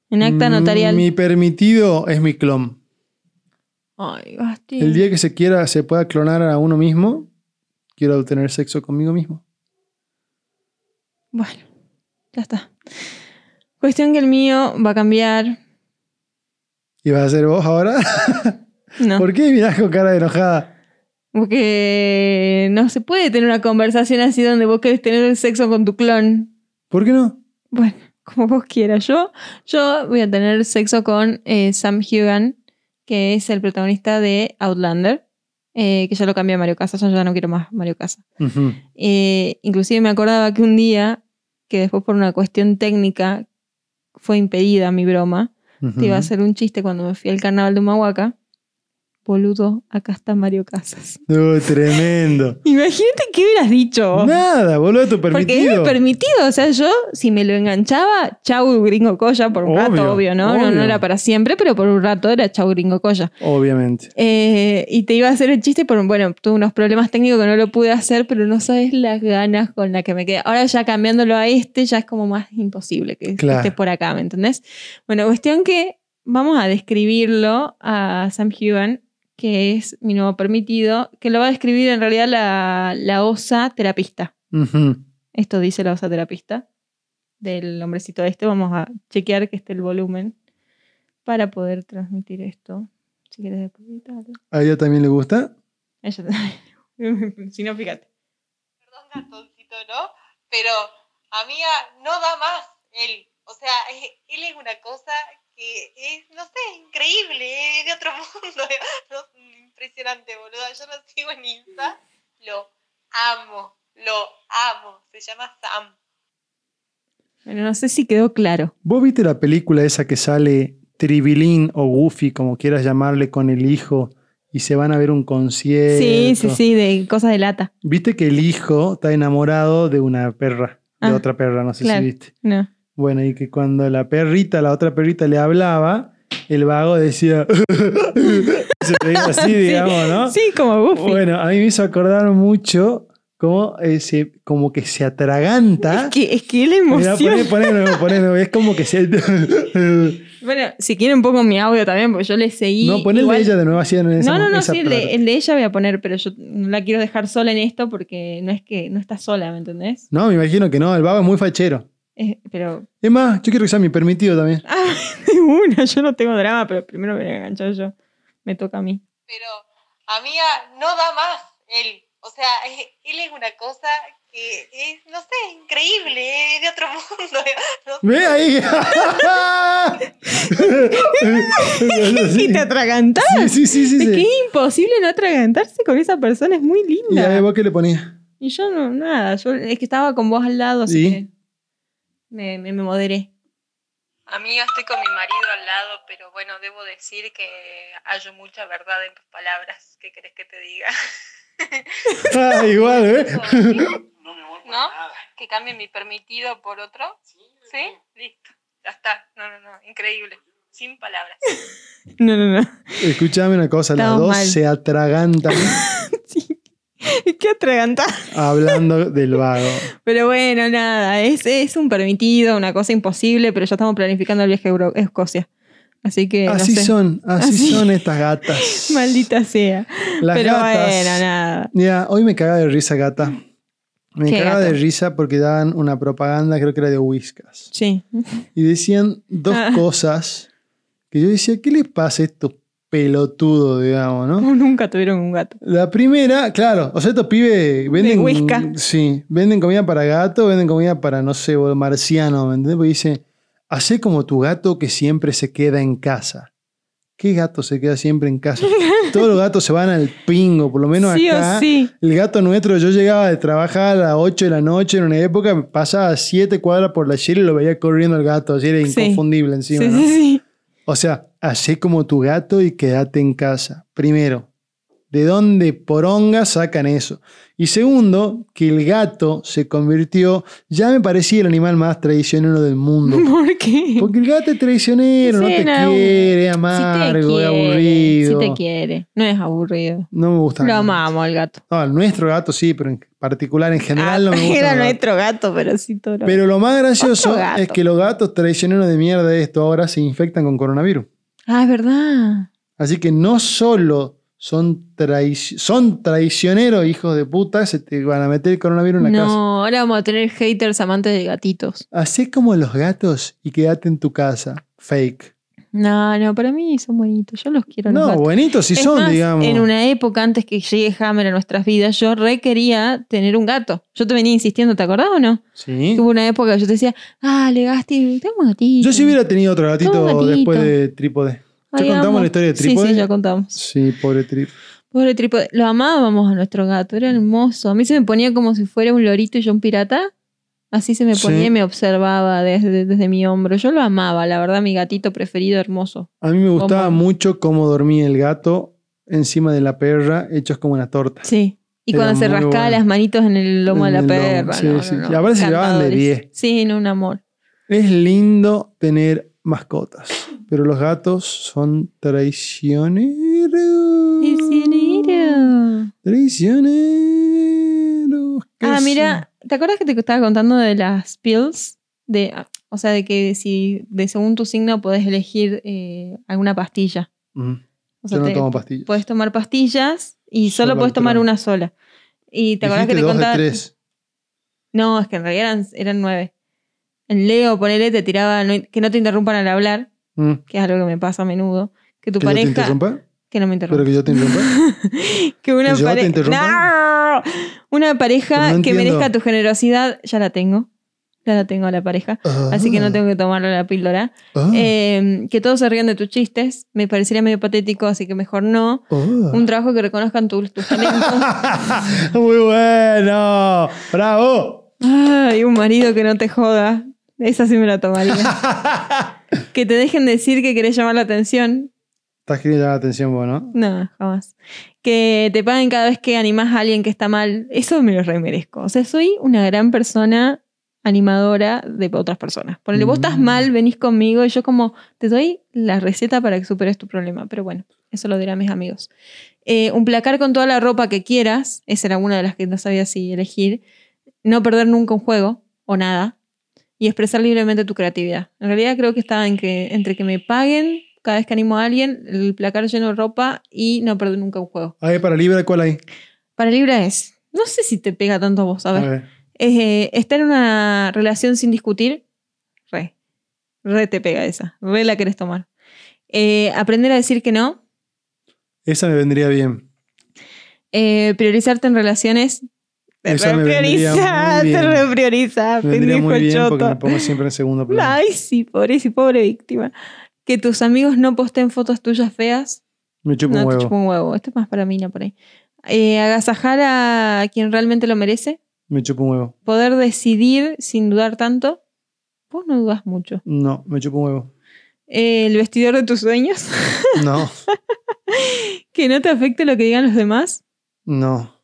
En acta notarial. Mi permitido es mi clon. Ay, Basti. El día que se quiera, se pueda clonar a uno mismo, quiero tener sexo conmigo mismo. Bueno, ya está. Cuestión que el mío va a cambiar. ¿Y vas a ser vos ahora? No. ¿Por qué mirás con cara de enojada? Porque no se puede tener una conversación así donde vos querés tener sexo con tu clon. ¿Por qué no? Bueno, como vos quieras. Yo, yo voy a tener sexo con eh, Sam Hugan, que es el protagonista de Outlander, eh, que ya lo cambié a Mario Casas, yo ya no quiero más Mario Casas. Eh, inclusive me acordaba que un día, que después por una cuestión técnica fue impedida mi broma, te iba a hacer un chiste cuando me fui al carnaval de Humahuaca. Boludo, acá está Mario Casas. Uh, tremendo. Imagínate qué hubieras dicho. Nada, boludo, tu Porque es permitido. mi permitido, o sea, yo si me lo enganchaba, chau gringo colla por un Obvio, rato, obvio, ¿no? ¿no? obvio. No era para siempre, pero por un rato era chau gringo colla. Obviamente. Eh, y te iba a hacer el chiste, por bueno, tuve unos problemas técnicos que no lo pude hacer, pero no sabes las ganas con las que me quedé. Ahora ya cambiándolo a este, ya es como más imposible que Claro. esté por acá, ¿me entendés? Bueno, cuestión que vamos a describirlo a Sam Hugan, que es mi nuevo permitido, que lo va a describir en realidad la, la osa terapista. Esto dice la osa terapista del hombrecito este. Vamos a chequear que esté el volumen para poder transmitir esto. Si quieres después editarlo. ¿A ella también le gusta? Ella- si no, fíjate. perdón, gatoncito, ¿no? Pero, amiga, no da más él. O sea, él es una cosa que es, no sé, increíble, es de otro mundo. No, impresionante, boluda. Yo lo sigo en Insta, lo amo, lo amo. Se llama Sam. Bueno, no sé si quedó claro. ¿Vos viste la película esa que sale Tribilín o Goofy, como quieras llamarle, con el hijo y se van a ver un concierto? Sí, sí, sí, de cosas de lata. Viste que el hijo está enamorado de una perra, de Ah, otra perra, no sé claro. si viste. No. Bueno, y que cuando la perrita, la otra perrita le hablaba, el vago decía, se veía así, digamos, ¿no? Sí, como Goofy. Bueno, a mí me hizo acordar mucho cómo, eh, se- como que se atraganta. es, que, es que la Mirá, emoción. poné, poné poné. Es como que se. Bueno, si quieren un poco mi audio también, porque yo le seguí. no, poné el igual- de ella de nuevo así en esa No, no, no, sí, el de, el de ella voy a poner, pero yo no la quiero dejar sola en esto porque no es que no está sola, ¿me entendés? No, me imagino que no, el vago es muy fachero. Es- pero. Es más, yo quiero que sea mi permitido también. Ah, de una, yo no tengo drama, pero primero me voy a enganchar yo. Me toca a mí. Pero, amiga, no da más él. O sea, él es una cosa que es, no sé, increíble, es de otro mundo. No ¡Ve ahí! ¿Y te atragantás? Sí, sí, sí, sí. Es sí. que es imposible no atragantarse con esa persona, es muy ¿Y linda. a vos qué le ponías? Y yo no, nada, yo es que estaba con vos al lado, así ¿Sí? que me, me, me moderé. Amiga, estoy con mi marido al lado, pero bueno, debo decir que hallo mucha verdad en tus palabras. ¿Qué querés que te diga? Ah, igual, ¿eh? ¿No? ¿Que cambie mi permitido por otro? ¿Sí? Listo. Ya está. No, no, no. Increíble. Sin palabras. No, no, no. Escúchame una cosa, las Estamos dos mal. se atragantan Qué atragantar. hablando del vago. Pero bueno, nada, es, es un permitido, una cosa imposible, pero ya estamos planificando el viaje a Escocia. Así que. no Así sé. son, así, Así. son estas gatas. Maldita sea. Las pero gatas. bueno, nada. Mira, hoy me cagaba de risa, gata. Me ¿Qué cagaba de risa porque daban una propaganda, creo que era de Whiskas. Sí. Y decían dos Ah. cosas que yo decía, ¿qué les pasa a estos pelotudos, digamos, no? Nunca tuvieron un gato. La primera, claro, o sea, estos pibes venden. Whiskas. Sí, venden comida para gato, venden comida para, no sé, marciano, ¿me entendés? Porque dice, hacé como tu gato que siempre se queda en casa. ¿Qué gato se queda siempre en casa? Todos los gatos se van al pingo, por lo menos Sí acá. o sí. El gato nuestro, yo llegaba de trabajar a las 8 de la noche en una época, pasaba 7 cuadras por la calle y lo veía corriendo el gato, así era Sí. inconfundible encima. Sí, ¿no? sí, sí. O sea, hacé como tu gato y quédate en casa. Primero, ¿de dónde poronga sacan eso? Y segundo, que el gato se convirtió, ya me parecía el animal más traicionero del mundo. ¿Por qué? Porque el gato es traicionero, no te no, quiere, Si te amargo, es quiere, aburrido. Si te quiere. No es aburrido. No me gusta. Lo amamos al gato. No, el nuestro gato sí, pero en particular, en general, no me gusta. Era nuestro gato, pero sí todo. lo- Pero lo más gracioso es que los gatos traicioneros de mierda de esto ahora se infectan con coronavirus. Ah, es verdad. Así que no solo son, traici- son traicioneros, hijos de puta, se te van a meter el coronavirus en la casa. No, ahora vamos a tener haters amantes de gatitos. Hacé como los gatos y quédate en tu casa. Fake. No, no, para mí son bonitos. Yo los quiero. los No, gatos. buenitos sí Es son, más, digamos. En una época antes que llegue Hammer a nuestras vidas, yo re quería tener un gato. Yo te venía insistiendo, ¿te acordás o no? Sí. Hubo una época que yo te decía, dale, Gasti, tengo un gatito. Yo si hubiera tenido otro gatito, gatito. después de Trípode. ¿Ya contamos amo. la historia de Sí, Trípode? sí, ya contamos. Sí, pobre Trip. Pobre trípode. Lo amábamos a nuestro gato, era hermoso. A mí se me ponía como si fuera un lorito y yo un pirata. Así se me ponía Sí. y me observaba desde, desde mi hombro. Yo lo amaba, la verdad, mi gatito preferido, hermoso. A mí me gustaba ¿Cómo? mucho cómo dormía el gato encima de la perra, hechos como una torta. Sí. Y Era cuando se rascaba bueno. las manitos en el lomo En de la perra. sí, no, sí. no, Y no. aparte se llevaban de Encantadores. 10. Sí, no, un amor. Es lindo tener mascotas, pero los gatos son traicioneros. Traicionero. Traicioneros. ¿Qué Ah, mira, ¿te acuerdas que te estaba contando de las pills? De, o sea, de que si de según tu signo podés elegir eh, alguna pastilla. Mm, O sea, Yo no te- tomo pastillas. Puedes tomar pastillas y solo, Solo puedes tomar una sola. Y te acuerdas que te dos de contaba. tres. No, es que en realidad eran, eran nueve. En Leo, ponele, te tiraba no- que no te interrumpan al hablar, Mm. que es algo que me pasa a menudo. Que tu ¿Que yo te pareja. interrumpa? que no me interrumpa. ¿Pero que yo te interrumpa? que una ¿Que yo te pareja. interrumpa? ¡No! Una pareja no que merezca tu generosidad, ya la tengo. Ya la tengo a la pareja. Así que no tengo que tomarle la píldora. Ah, Eh, que todos se rían de tus chistes. Me parecería medio patético, así que mejor no. ah. Un trabajo que reconozcan tus, tus talentos. Muy bueno. Bravo. Ay, un marido que no te joda. Esa sí me la tomaría. que te dejen decir que querés llamar la atención. Estás queriendo llamar la atención vos, ¿no? No, jamás. Que te paguen cada vez que animás a alguien que está mal. Eso me lo remerezco. O sea, soy una gran persona animadora de otras personas. Ponele, vos estás Mm. mal, venís conmigo y yo como te doy la receta para que superes tu problema. Pero bueno, eso lo diré a mis amigos. Eh, un placar con toda la ropa que quieras. Esa era una de las que no sabía si elegir. No perder nunca un juego o nada. Y expresar libremente tu creatividad. En realidad creo que estaba en que, entre que me paguen cada vez que animo a alguien, el placar lleno de ropa y no perder nunca un juego. Ahí para Libra, ¿cuál hay? Para Libra es, no sé si te pega tanto a vos, a ver. Eh, estar en una relación sin discutir, re. Re te pega esa. Re la querés tomar. Eh, aprender a decir que no. Esa me vendría bien. Eh, priorizarte en relaciones. Esa me vendría te bien. reprioriza, vendría muy bien porque choto. me pongo siempre en segundo plano. Ay, sí, pobre, sí, pobre víctima. Que tus amigos no posten fotos tuyas feas. Me chupo no un te huevo. chupo un huevo. Esto es más para mí, no por ahí. Eh, agasajar a quien realmente lo merece. Me chupo un huevo. Poder decidir sin dudar tanto. Vos no dudas mucho. No, me chupo un huevo. Eh, el vestidor de tus sueños. No, que no te afecte lo que digan los demás. no.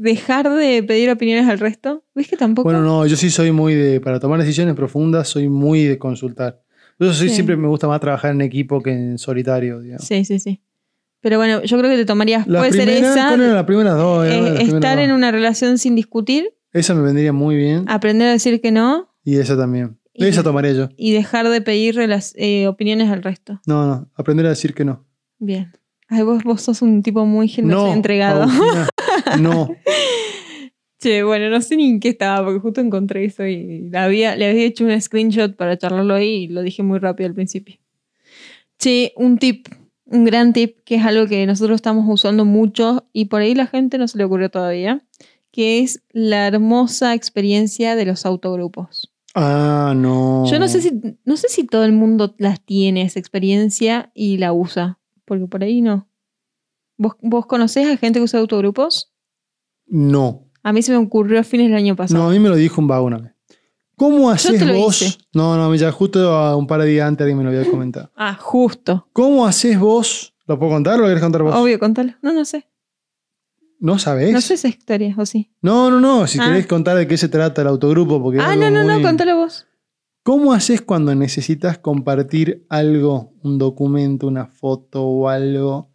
Dejar de pedir opiniones al resto. ¿Ves que tampoco? Bueno, no, yo sí soy muy de. Para tomar decisiones profundas, soy muy de consultar. Yo soy, Sí. siempre me gusta más trabajar en equipo que en solitario, digamos. Sí, sí, sí. Pero bueno, yo creo que te tomarías. La puede ser esa. ¿cuál era la primera dos? eh, Era la primera estar dos. en una relación sin discutir, Esa me vendría muy bien. aprender a decir que no Y esa también. Y- Esa tomaría yo. y dejar de pedir eh, opiniones al resto. No, no. Aprender a decir que no. Bien. Ay, vos, vos sos un tipo muy generoso No. y entregado. No. Che, bueno, no sé ni en qué estaba, porque justo encontré eso y había, le había hecho un screenshot para charlarlo ahí y lo dije muy rápido al principio. Che, un tip, un gran tip, que es algo que nosotros estamos usando mucho y por ahí la gente no se le ocurrió todavía, que es la hermosa experiencia de los autogrupos. Ah, no. Yo no sé si, no sé si todo el mundo las tiene esa experiencia y la usa, porque por ahí no. ¿Vos, vos conocés a gente que usa autogrupos? No. A mí se me ocurrió a fines del año pasado. No, a mí me lo dijo un vago una vez. ¿Cómo haces lo vos? hice. No, no, ya justo a un par de días antes alguien me lo había comentado. Ah, justo. ¿Cómo haces vos? ¿Lo puedo contar o lo querés contar vos? Obvio, contalo. No, no sé. ¿No sabés? No sé esa historia, o sí. No, no, no. Si Ah. querés contar de qué se trata el autogrupo, porque es Ah, algo no, no, no, muy- contalo vos. ¿Cómo haces cuando necesitas compartir algo, un documento, una foto o algo,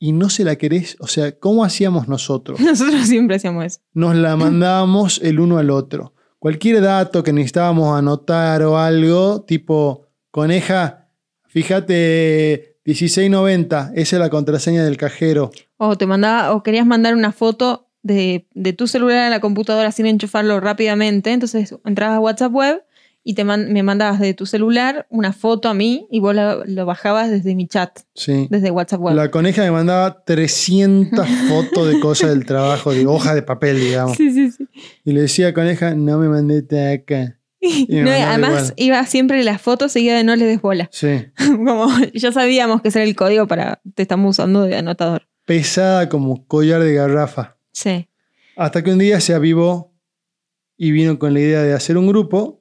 y no se la querés? O sea, ¿cómo hacíamos nosotros? Nosotros siempre hacíamos eso. Nos la mandábamos el uno al otro. Cualquier dato que necesitábamos anotar o algo, tipo, coneja, fíjate, 1690, esa es la contraseña del cajero. O te mandaba, o querías mandar una foto de, de tu celular a la computadora sin enchufarlo rápidamente. Entonces entrabas a WhatsApp web y te man- me mandabas de tu celular una foto a mí y vos la- lo bajabas desde mi chat, Sí. desde WhatsApp web. La coneja me mandaba 300 fotos de cosas del trabajo, de hojas de papel, digamos. Sí, sí, sí. Y le decía, coneja, no me mandé acá. No, además igual. iba siempre la foto seguida de no le des bola. Sí. Como ya sabíamos que ese era el código para te estamos usando de anotador. Pesada como collar de garrafa. Sí. Hasta que un día se avivó y vino con la idea de hacer un grupo,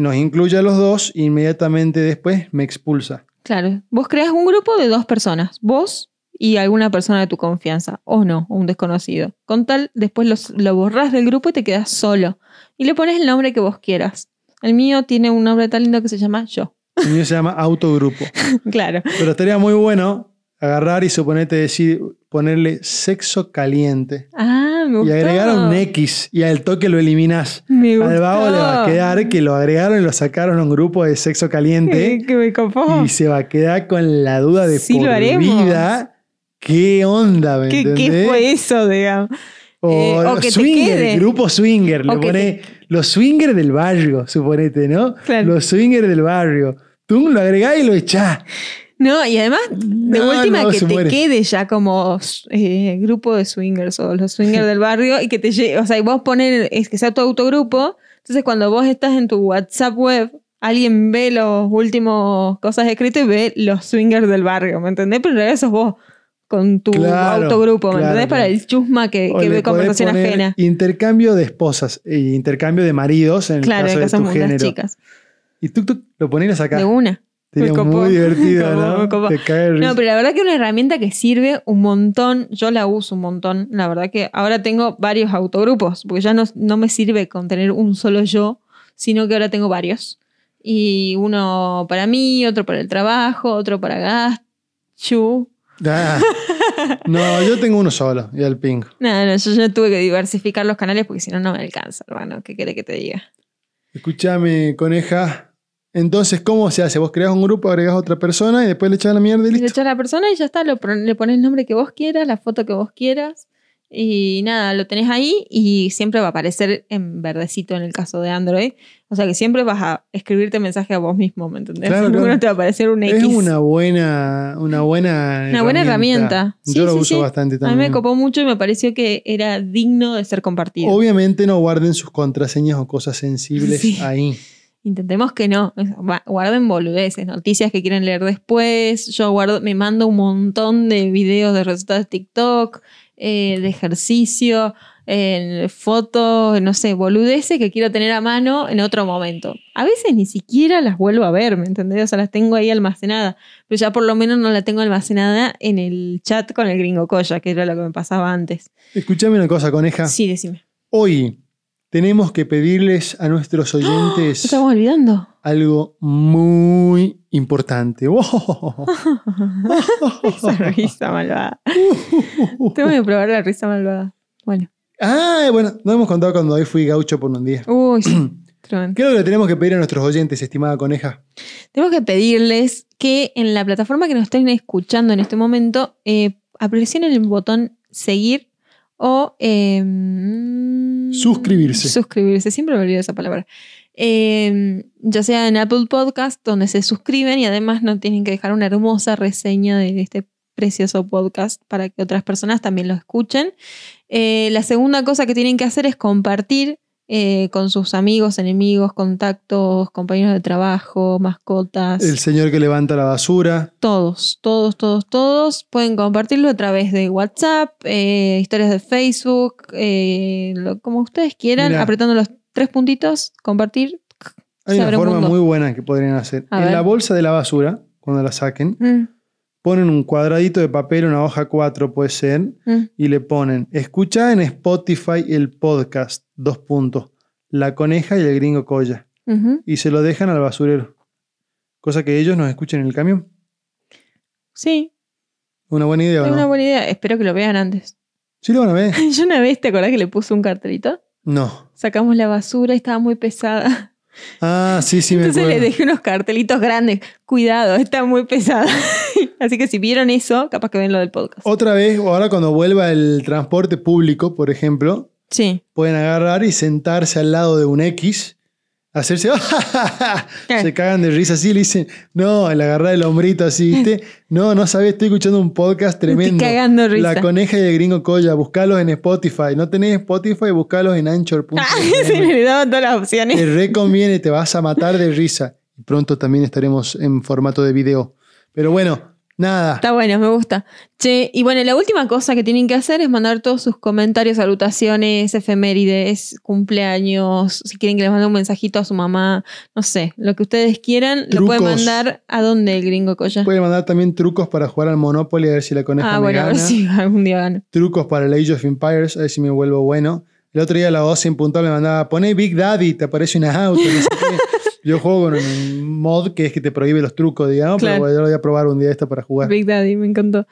nos incluye a los dos e inmediatamente después me expulsa. Claro. Vos creas un grupo de dos personas. Vos y alguna persona de tu confianza. O no, un desconocido. Con tal, después los- lo borrás del grupo y te quedas solo. Y le pones el nombre que vos quieras. El mío tiene un nombre tan lindo que se llama Yo. El mío se llama autogrupo. claro. Pero estaría muy bueno agarrar y suponete decir, ponerle sexo caliente. Ah, me Y gustó. agregar un X y al toque lo eliminás. Me Al vago le va a quedar que lo agregaron y lo sacaron a un grupo de sexo caliente. Que me copó. y se va a quedar con la duda de Sí, por lo haremos. vida. ¿Qué onda? ¿me ¿Qué, qué fue eso, digamos? O, Eh, o que te swinger, quede. grupo swinger. Le O que pone los swingers del barrio, suponete, ¿no? Claro. Los swingers del barrio. Tú lo agregás y lo echás. No, y además, de No, última, no, que te muere. quede ya como eh, grupo de swingers o los swingers del barrio y que te llegue, o sea, y vos poner, es que sea tu autogrupo, entonces cuando vos estás en tu WhatsApp web, alguien ve los últimos cosas escritas y ve los swingers del barrio, ¿me entendés? Pero en realidad sos vos con tu Claro, autogrupo, ¿me claro, entendés? Para el chusma que, ve conversación ajena. Intercambio de esposas e intercambio de maridos en el Claro, caso de caso tu de las género. chicas. Y tú, tú lo ponías acá. De una. Sería muy divertido, ¿no? me copó. Te cae de No, pero la verdad que es una herramienta que sirve un montón. Yo la uso un montón. La verdad que ahora tengo varios autogrupos, porque ya no, no me sirve con tener un solo yo, sino que ahora tengo varios. Y uno para mí, otro para el trabajo, otro para Gachu. Ah. No, yo tengo uno solo, y al ping. Nada, no, yo ya tuve que diversificar los canales porque si no, no me alcanza, hermano. ¿Qué quiere que te diga? Escúchame, coneja. Entonces, ¿cómo se hace? Vos creás un grupo, agregás a otra persona y después le echás la mierda y Y le listo. echas a la persona y ya está, lo le pones el nombre que vos quieras, la foto que vos quieras. Y nada, lo tenés ahí y siempre va a aparecer en verdecito en el caso de Android. O sea que siempre vas a escribirte mensaje a vos mismo, ¿me entendés? Claro, claro. te va a aparecer un X. Es una buena, una buena Una buena herramienta. Sí, Yo lo sí, uso sí. bastante A también. mí me copó mucho y me pareció que era digno de ser compartido. Obviamente no guarden sus contraseñas o cosas sensibles ahí. Intentemos que no. Gua- Guarden boludeces, noticias que quieren leer después. Yo guardo, me mando un montón de videos de recetas de TikTok. eh, de ejercicio, fotos, no sé, boludeces que quiero tener a mano en otro momento. A veces ni siquiera las vuelvo a ver, ¿me entendés? O sea, las tengo ahí almacenadas, pero ya por lo menos no la tengo almacenada en el chat con el gringo Coya, que era lo que me pasaba antes. Escuchame una cosa, coneja. Sí, decime. Hoy tenemos que pedirles a nuestros ¿Nos oyentes estamos olvidando? algo muy importante. Esa risa malvada. Tengo que probar la risa malvada. Bueno. ah, bueno, no hemos contado cuando hoy fui gaucho por un día. Uy, sí. Tremendo. ¿Qué es lo que le tenemos que pedir a nuestros oyentes, estimada coneja? Tenemos que pedirles que en la plataforma que nos estén escuchando en este momento, eh, presionen el botón seguir o eh, Suscribirse. Suscribirse, siempre me olvido esa palabra. Eh, ya sea en Apple Podcast, donde se suscriben y además no tienen que dejar una hermosa reseña de este precioso podcast para que otras personas también lo escuchen. Eh, la segunda cosa que tienen que hacer es compartir eh, con sus amigos, enemigos, contactos, compañeros de trabajo, mascotas. El señor que levanta la basura. Todos, todos, todos, todos pueden compartirlo a través de WhatsApp, eh, historias de Facebook, eh, lo- como ustedes quieran, Mirá. apretando los tres puntitos, compartir. Hay una forma mundo. muy buena que podrían hacer. A en ver. la bolsa de la basura, cuando la saquen, Mm, ponen un cuadradito de papel, una hoja 4 puede ser, mm. y le ponen, escucha en Spotify el podcast, dos puntos, la coneja y el gringo colla. Y se lo dejan al basurero. Cosa que ellos nos escuchen en el camión. Sí, Una buena idea, ¿o es no? una buena idea. Espero que lo vean antes. ¿Sí lo van a ver? Yo una vez, ¿te acordás que le puse un cartelito? No. Sacamos la basura y estaba muy pesada. Ah, sí, sí, me Entonces le acuerdo. dejé unos cartelitos grandes. Cuidado, está muy pesada. Así que si vieron eso, capaz que ven lo del podcast. Otra vez, o ahora cuando vuelva el transporte público, por ejemplo, Sí. pueden agarrar y sentarse al lado de un X, hacerse. Se cagan de risa así, le dicen, no, el agarrar el hombrito así, ¿viste? No, no sabes, estoy escuchando un podcast tremendo. Estoy cagando de risa. La coneja y el gringo colla, buscalos en Spotify. No tenés Spotify, buscalos en Anchor.fm. Ah, sí, le daban todas las opciones. Te reconviene, te vas a matar de risa. Pronto también estaremos en formato de video. Pero bueno, nada. Está bueno, me gusta. Che, y bueno, la última cosa que tienen que hacer es mandar todos sus comentarios, salutaciones, efemérides, cumpleaños, si quieren que les mande un mensajito a su mamá, no sé, lo que ustedes quieran, lo pueden Trucos. mandar a donde el gringo colla. Pueden mandar también trucos para jugar al Monopoly, a ver si la coneja ah, bueno, a ver gana. si algún día gano. Trucos para el Age of Empires, a ver si me vuelvo bueno. El otro día la OSI en puntual me mandaba, poné Big Daddy, te aparece un auto, no sé qué. Yo juego con un mod que es que te prohíbe los trucos, digamos, Claro. pero yo lo voy a probar un día esto para jugar. Big Daddy, me encantó.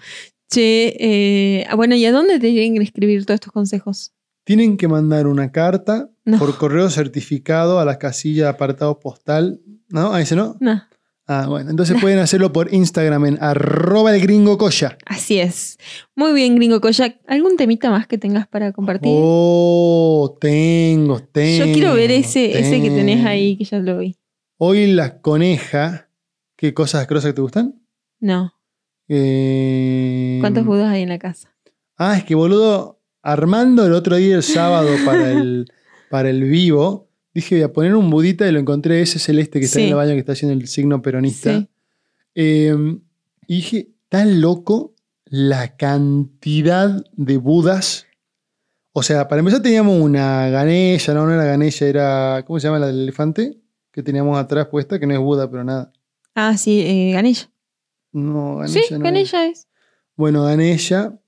Che, eh, ah, bueno, ¿y a dónde te tienen que escribir todos estos consejos? Tienen que mandar una carta No. por correo certificado a la casilla apartado postal. ¿No? ¿A ese no? No, Ah, bueno. Entonces pueden hacerlo por Instagram en arroba el gringo así es. Muy bien, gringo colla. ¿Algún temita más que tengas para compartir? Oh, tengo, tengo. Yo quiero ver ese, ese que tenés ahí, que ya lo vi. Hoy la coneja. ¿Qué cosas asquerosas que te gustan? No. Eh, ¿Cuántos budos hay en la casa? Ah, es que boludo, Armando el otro día, el sábado, para el, para el vivo, dije voy a poner un budita y lo encontré ese celeste que está Sí. en el baño que está haciendo el signo peronista. Sí. Eh, y dije, tan loco la cantidad de budas. O sea, para empezar teníamos una ganella, no, no era ganella, era, ¿cómo se llama la del elefante? Que teníamos atrás puesta, que no es Buda, pero nada. Ah, sí, eh, Ganella. No, ganella Sí, no es. Ganella es. Bueno, Ganesha.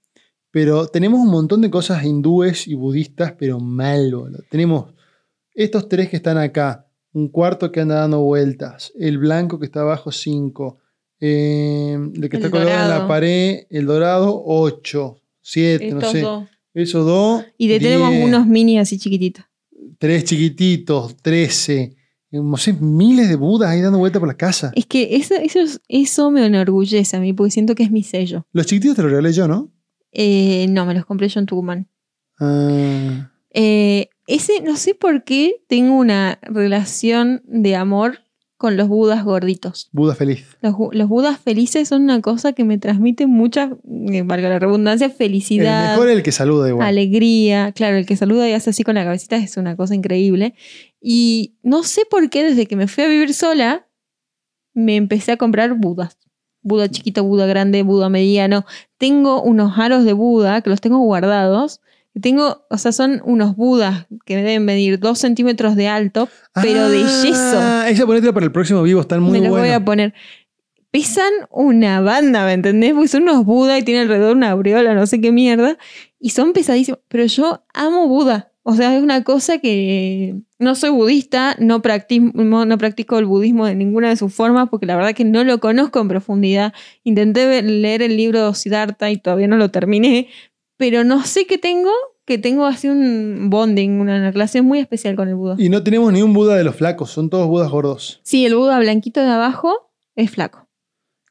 Pero tenemos un montón de cosas hindúes y budistas, pero mal, boludo. Tenemos estos tres que están acá. Un cuarto que anda dando vueltas. El blanco que está abajo, cinco. Eh, el que El está colgado en la pared, el dorado, ocho. Siete, no Estos sé. dos. Esos dos. Y de tenemos unos mini así chiquititos. Tres chiquititos, trece. No sé, miles de budas ahí dando vueltas por la casa. Es que eso, eso, eso me enorgullece a mí porque siento que es mi sello. Los chiquititos te los regalé yo, ¿no? Eh, no, me los compré yo en Tucumán. Ah, Eh, ese, no sé por qué tengo una relación de amor con los budas gorditos. Buda feliz. Los, budas felices son una cosa que me transmite mucha, eh, valga la redundancia, El felicidad, mejor es el que saluda igual. alegría. Claro, el que saluda y hace así con la cabecita es una cosa increíble. Y no sé por qué desde que me fui a vivir sola, me empecé a comprar budas. Buda chiquito, Buda grande, Buda mediano. Tengo unos aros de Buda que los tengo guardados. Tengo, o sea, son unos Budas que deben medir dos centímetros de alto, pero de yeso. Ah, esa ponértela para el próximo vivo, están muy Me los buenos. voy a poner. Pesan una banda, ¿me entendés? Porque son unos Buda y tienen alrededor una aureola, no sé qué mierda. Y son pesadísimos. Pero yo amo Buda. O sea, es una cosa que no soy budista, no practico, no, practico el budismo de ninguna de sus formas, porque la verdad que no lo conozco en profundidad. Intenté leer el libro de Siddhartha y todavía no lo terminé, pero no sé qué tengo, que tengo así un bonding, una relación muy especial con el Buda. Y no tenemos ni un Buda de los flacos, son todos Budas gordos. Sí, el Buda blanquito de abajo es flaco.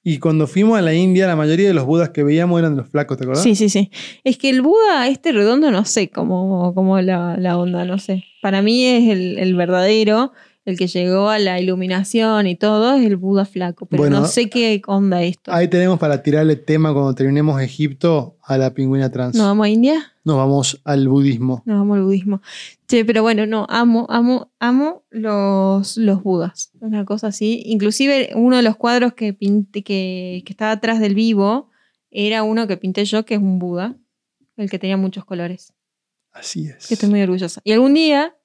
Y cuando fuimos a la India, la mayoría de los Budas que veíamos eran de los flacos, ¿te acordás? Sí, sí, sí. Es que el Buda, este redondo, no sé cómo, cómo la, la onda, no sé. Para mí es el, el verdadero, el que llegó a la iluminación y todo, es el Buda flaco. Pero Bueno, no sé qué onda esto. Ahí tenemos para tirarle tema cuando terminemos Egipto a la pingüina trans. ¿Nos vamos a India? Nos vamos al budismo. Nos vamos al budismo. Che, pero bueno, no, amo, amo, amo los, los budas. Una cosa así. Inclusive uno de los cuadros que pinté, que, que estaba atrás del vivo, era uno que pinté yo, que es un Buda, el que tenía muchos colores. Así es. Que estoy muy orgullosa. Y algún día,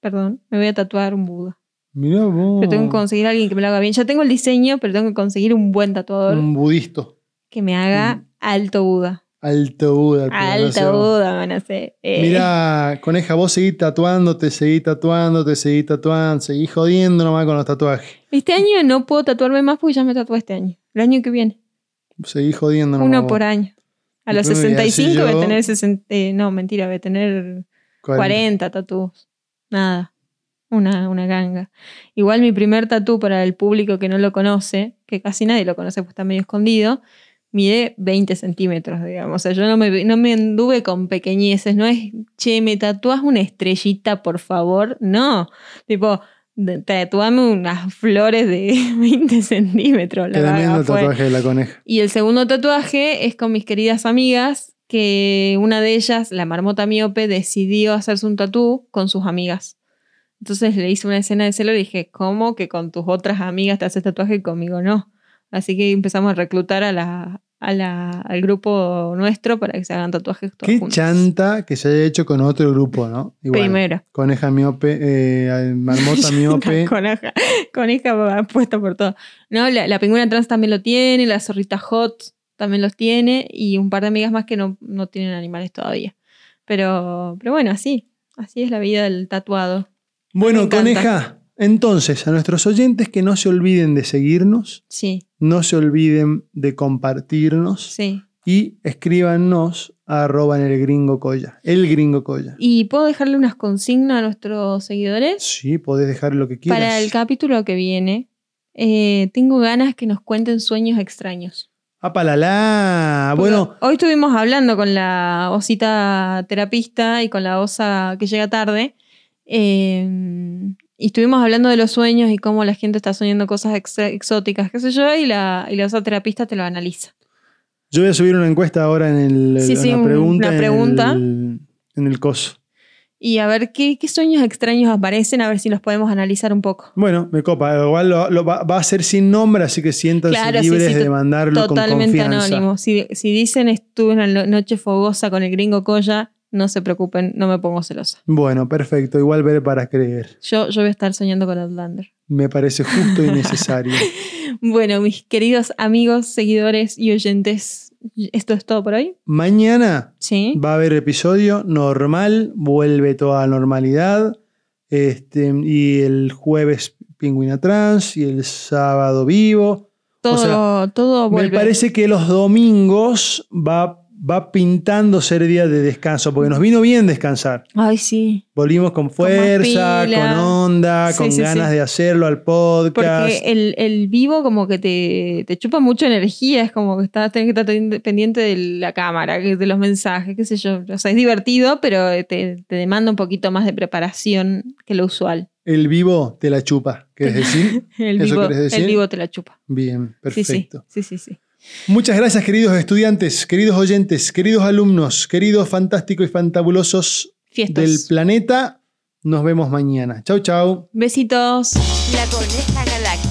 perdón, me voy a tatuar un Buda. Mirá vos. Pero tengo que conseguir a alguien que me lo haga bien. Ya tengo el diseño, pero tengo que conseguir un buen tatuador Un budisto. que me haga alto Buda. Alto Buda. Alto Buda, van a hacer. Eh, Mira, coneja, vos seguís tatuándote, seguís tatuándote, seguís tatuando, seguís jodiendo nomás con los tatuajes. Este año no puedo tatuarme más porque ya me tatué este año. El año que viene. Seguís jodiendo nomás. Uno vos. por año. A los Después me voy a decir 65 voy a tener 60. eh, no, mentira, voy a tener 40 tatúos. Nada. Una, una ganga. Igual mi primer tatú para el público que no lo conoce, que casi nadie lo conoce porque está medio escondido, mide 20 centímetros, digamos. O sea, yo no me, no me anduve con pequeñeces. No es, che, me tatúas una estrellita, por favor. No. Tipo, tatuame unas flores de 20 centímetros. La Tremendo fue. tatuaje de la coneja. Y el segundo tatuaje es con mis queridas amigas, que una de ellas, la marmota miope, decidió hacerse un tatú con sus amigas. Entonces le hice una escena de celo y dije, ¿cómo que con tus otras amigas te haces tatuaje y conmigo no? Así que empezamos a reclutar a la, a la- al grupo nuestro para que se hagan tatuajes todos Qué juntos. chanta que se haya hecho con otro grupo, ¿no? Igual. Primero. Coneja miope, eh, marmota miope. coneja, coneja puesta por todo. No, la, la pingüina trans también lo tiene, la zorrita hot también los tiene y un par de amigas más que no, no tienen animales todavía. Pero, pero bueno, así. Así es la vida del tatuado. Bueno, coneja, entonces a nuestros oyentes que no se olviden de seguirnos, Sí, no se olviden de compartirnos sí. y escríbanos a arroba en el gringo colla. El gringo colla. ¿Y puedo dejarle unas consignas a nuestros seguidores? Sí, podés dejar lo que quieras. Para el capítulo que viene, eh, tengo ganas que nos cuenten sueños extraños. ¡Apalala! Porque Bueno, Hoy estuvimos hablando con la osita terapista y con la osa que llega tarde. Eh, y estuvimos hablando de los sueños y cómo la gente está soñando cosas exóticas, qué sé yo, y la, y la osa terapista te lo analiza. yo voy a subir una encuesta ahora en el Sí, sí, una un- pregunta, una pregunta. En, el, en el coso. Y a ver qué, qué sueños extraños aparecen, a ver si los podemos analizar un poco. Bueno, me copa. Igual lo, lo va, va a ser sin nombre, así que siéntanse Claro, libres sí, de mandarlo con Totalmente confianza. anónimo. Si, si dicen estuve en la noche fogosa con el gringo Coya, no se preocupen, no me pongo celosa. Bueno, perfecto. Igual veré para creer. Yo, yo voy a estar soñando con Outlander. Me parece justo y necesario. Bueno, mis queridos amigos, seguidores y oyentes, esto es todo por hoy. Mañana Sí. va a haber episodio normal, vuelve toda normalidad. Este, y el jueves Pingüina Trans y el sábado vivo. Todo, sea, todo vuelve. Me parece que los domingos va, va pintando ser día de descanso, porque nos vino bien descansar. Ay, sí. Volvimos con fuerza, con, onda, Sí, con sí, ganas sí. de hacerlo al podcast. Porque el, el vivo como que te, te chupa mucha energía, es como que estás, tenés que estar pendiente de la cámara, de los mensajes, qué sé yo. O sea, es divertido, pero te, te demanda un poquito más de preparación que lo usual. El vivo te la chupa, ¿querés decir? El ¿Eso vivo, querés decir? el vivo te la chupa. Bien, sí, perfecto. sí, sí, sí. Muchas gracias, queridos estudiantes, queridos oyentes, queridos alumnos, queridos fantásticos y fantabulosos Fiestos. del planeta. Nos vemos mañana. Chau, chau. Besitos. La Coneja Galáctica.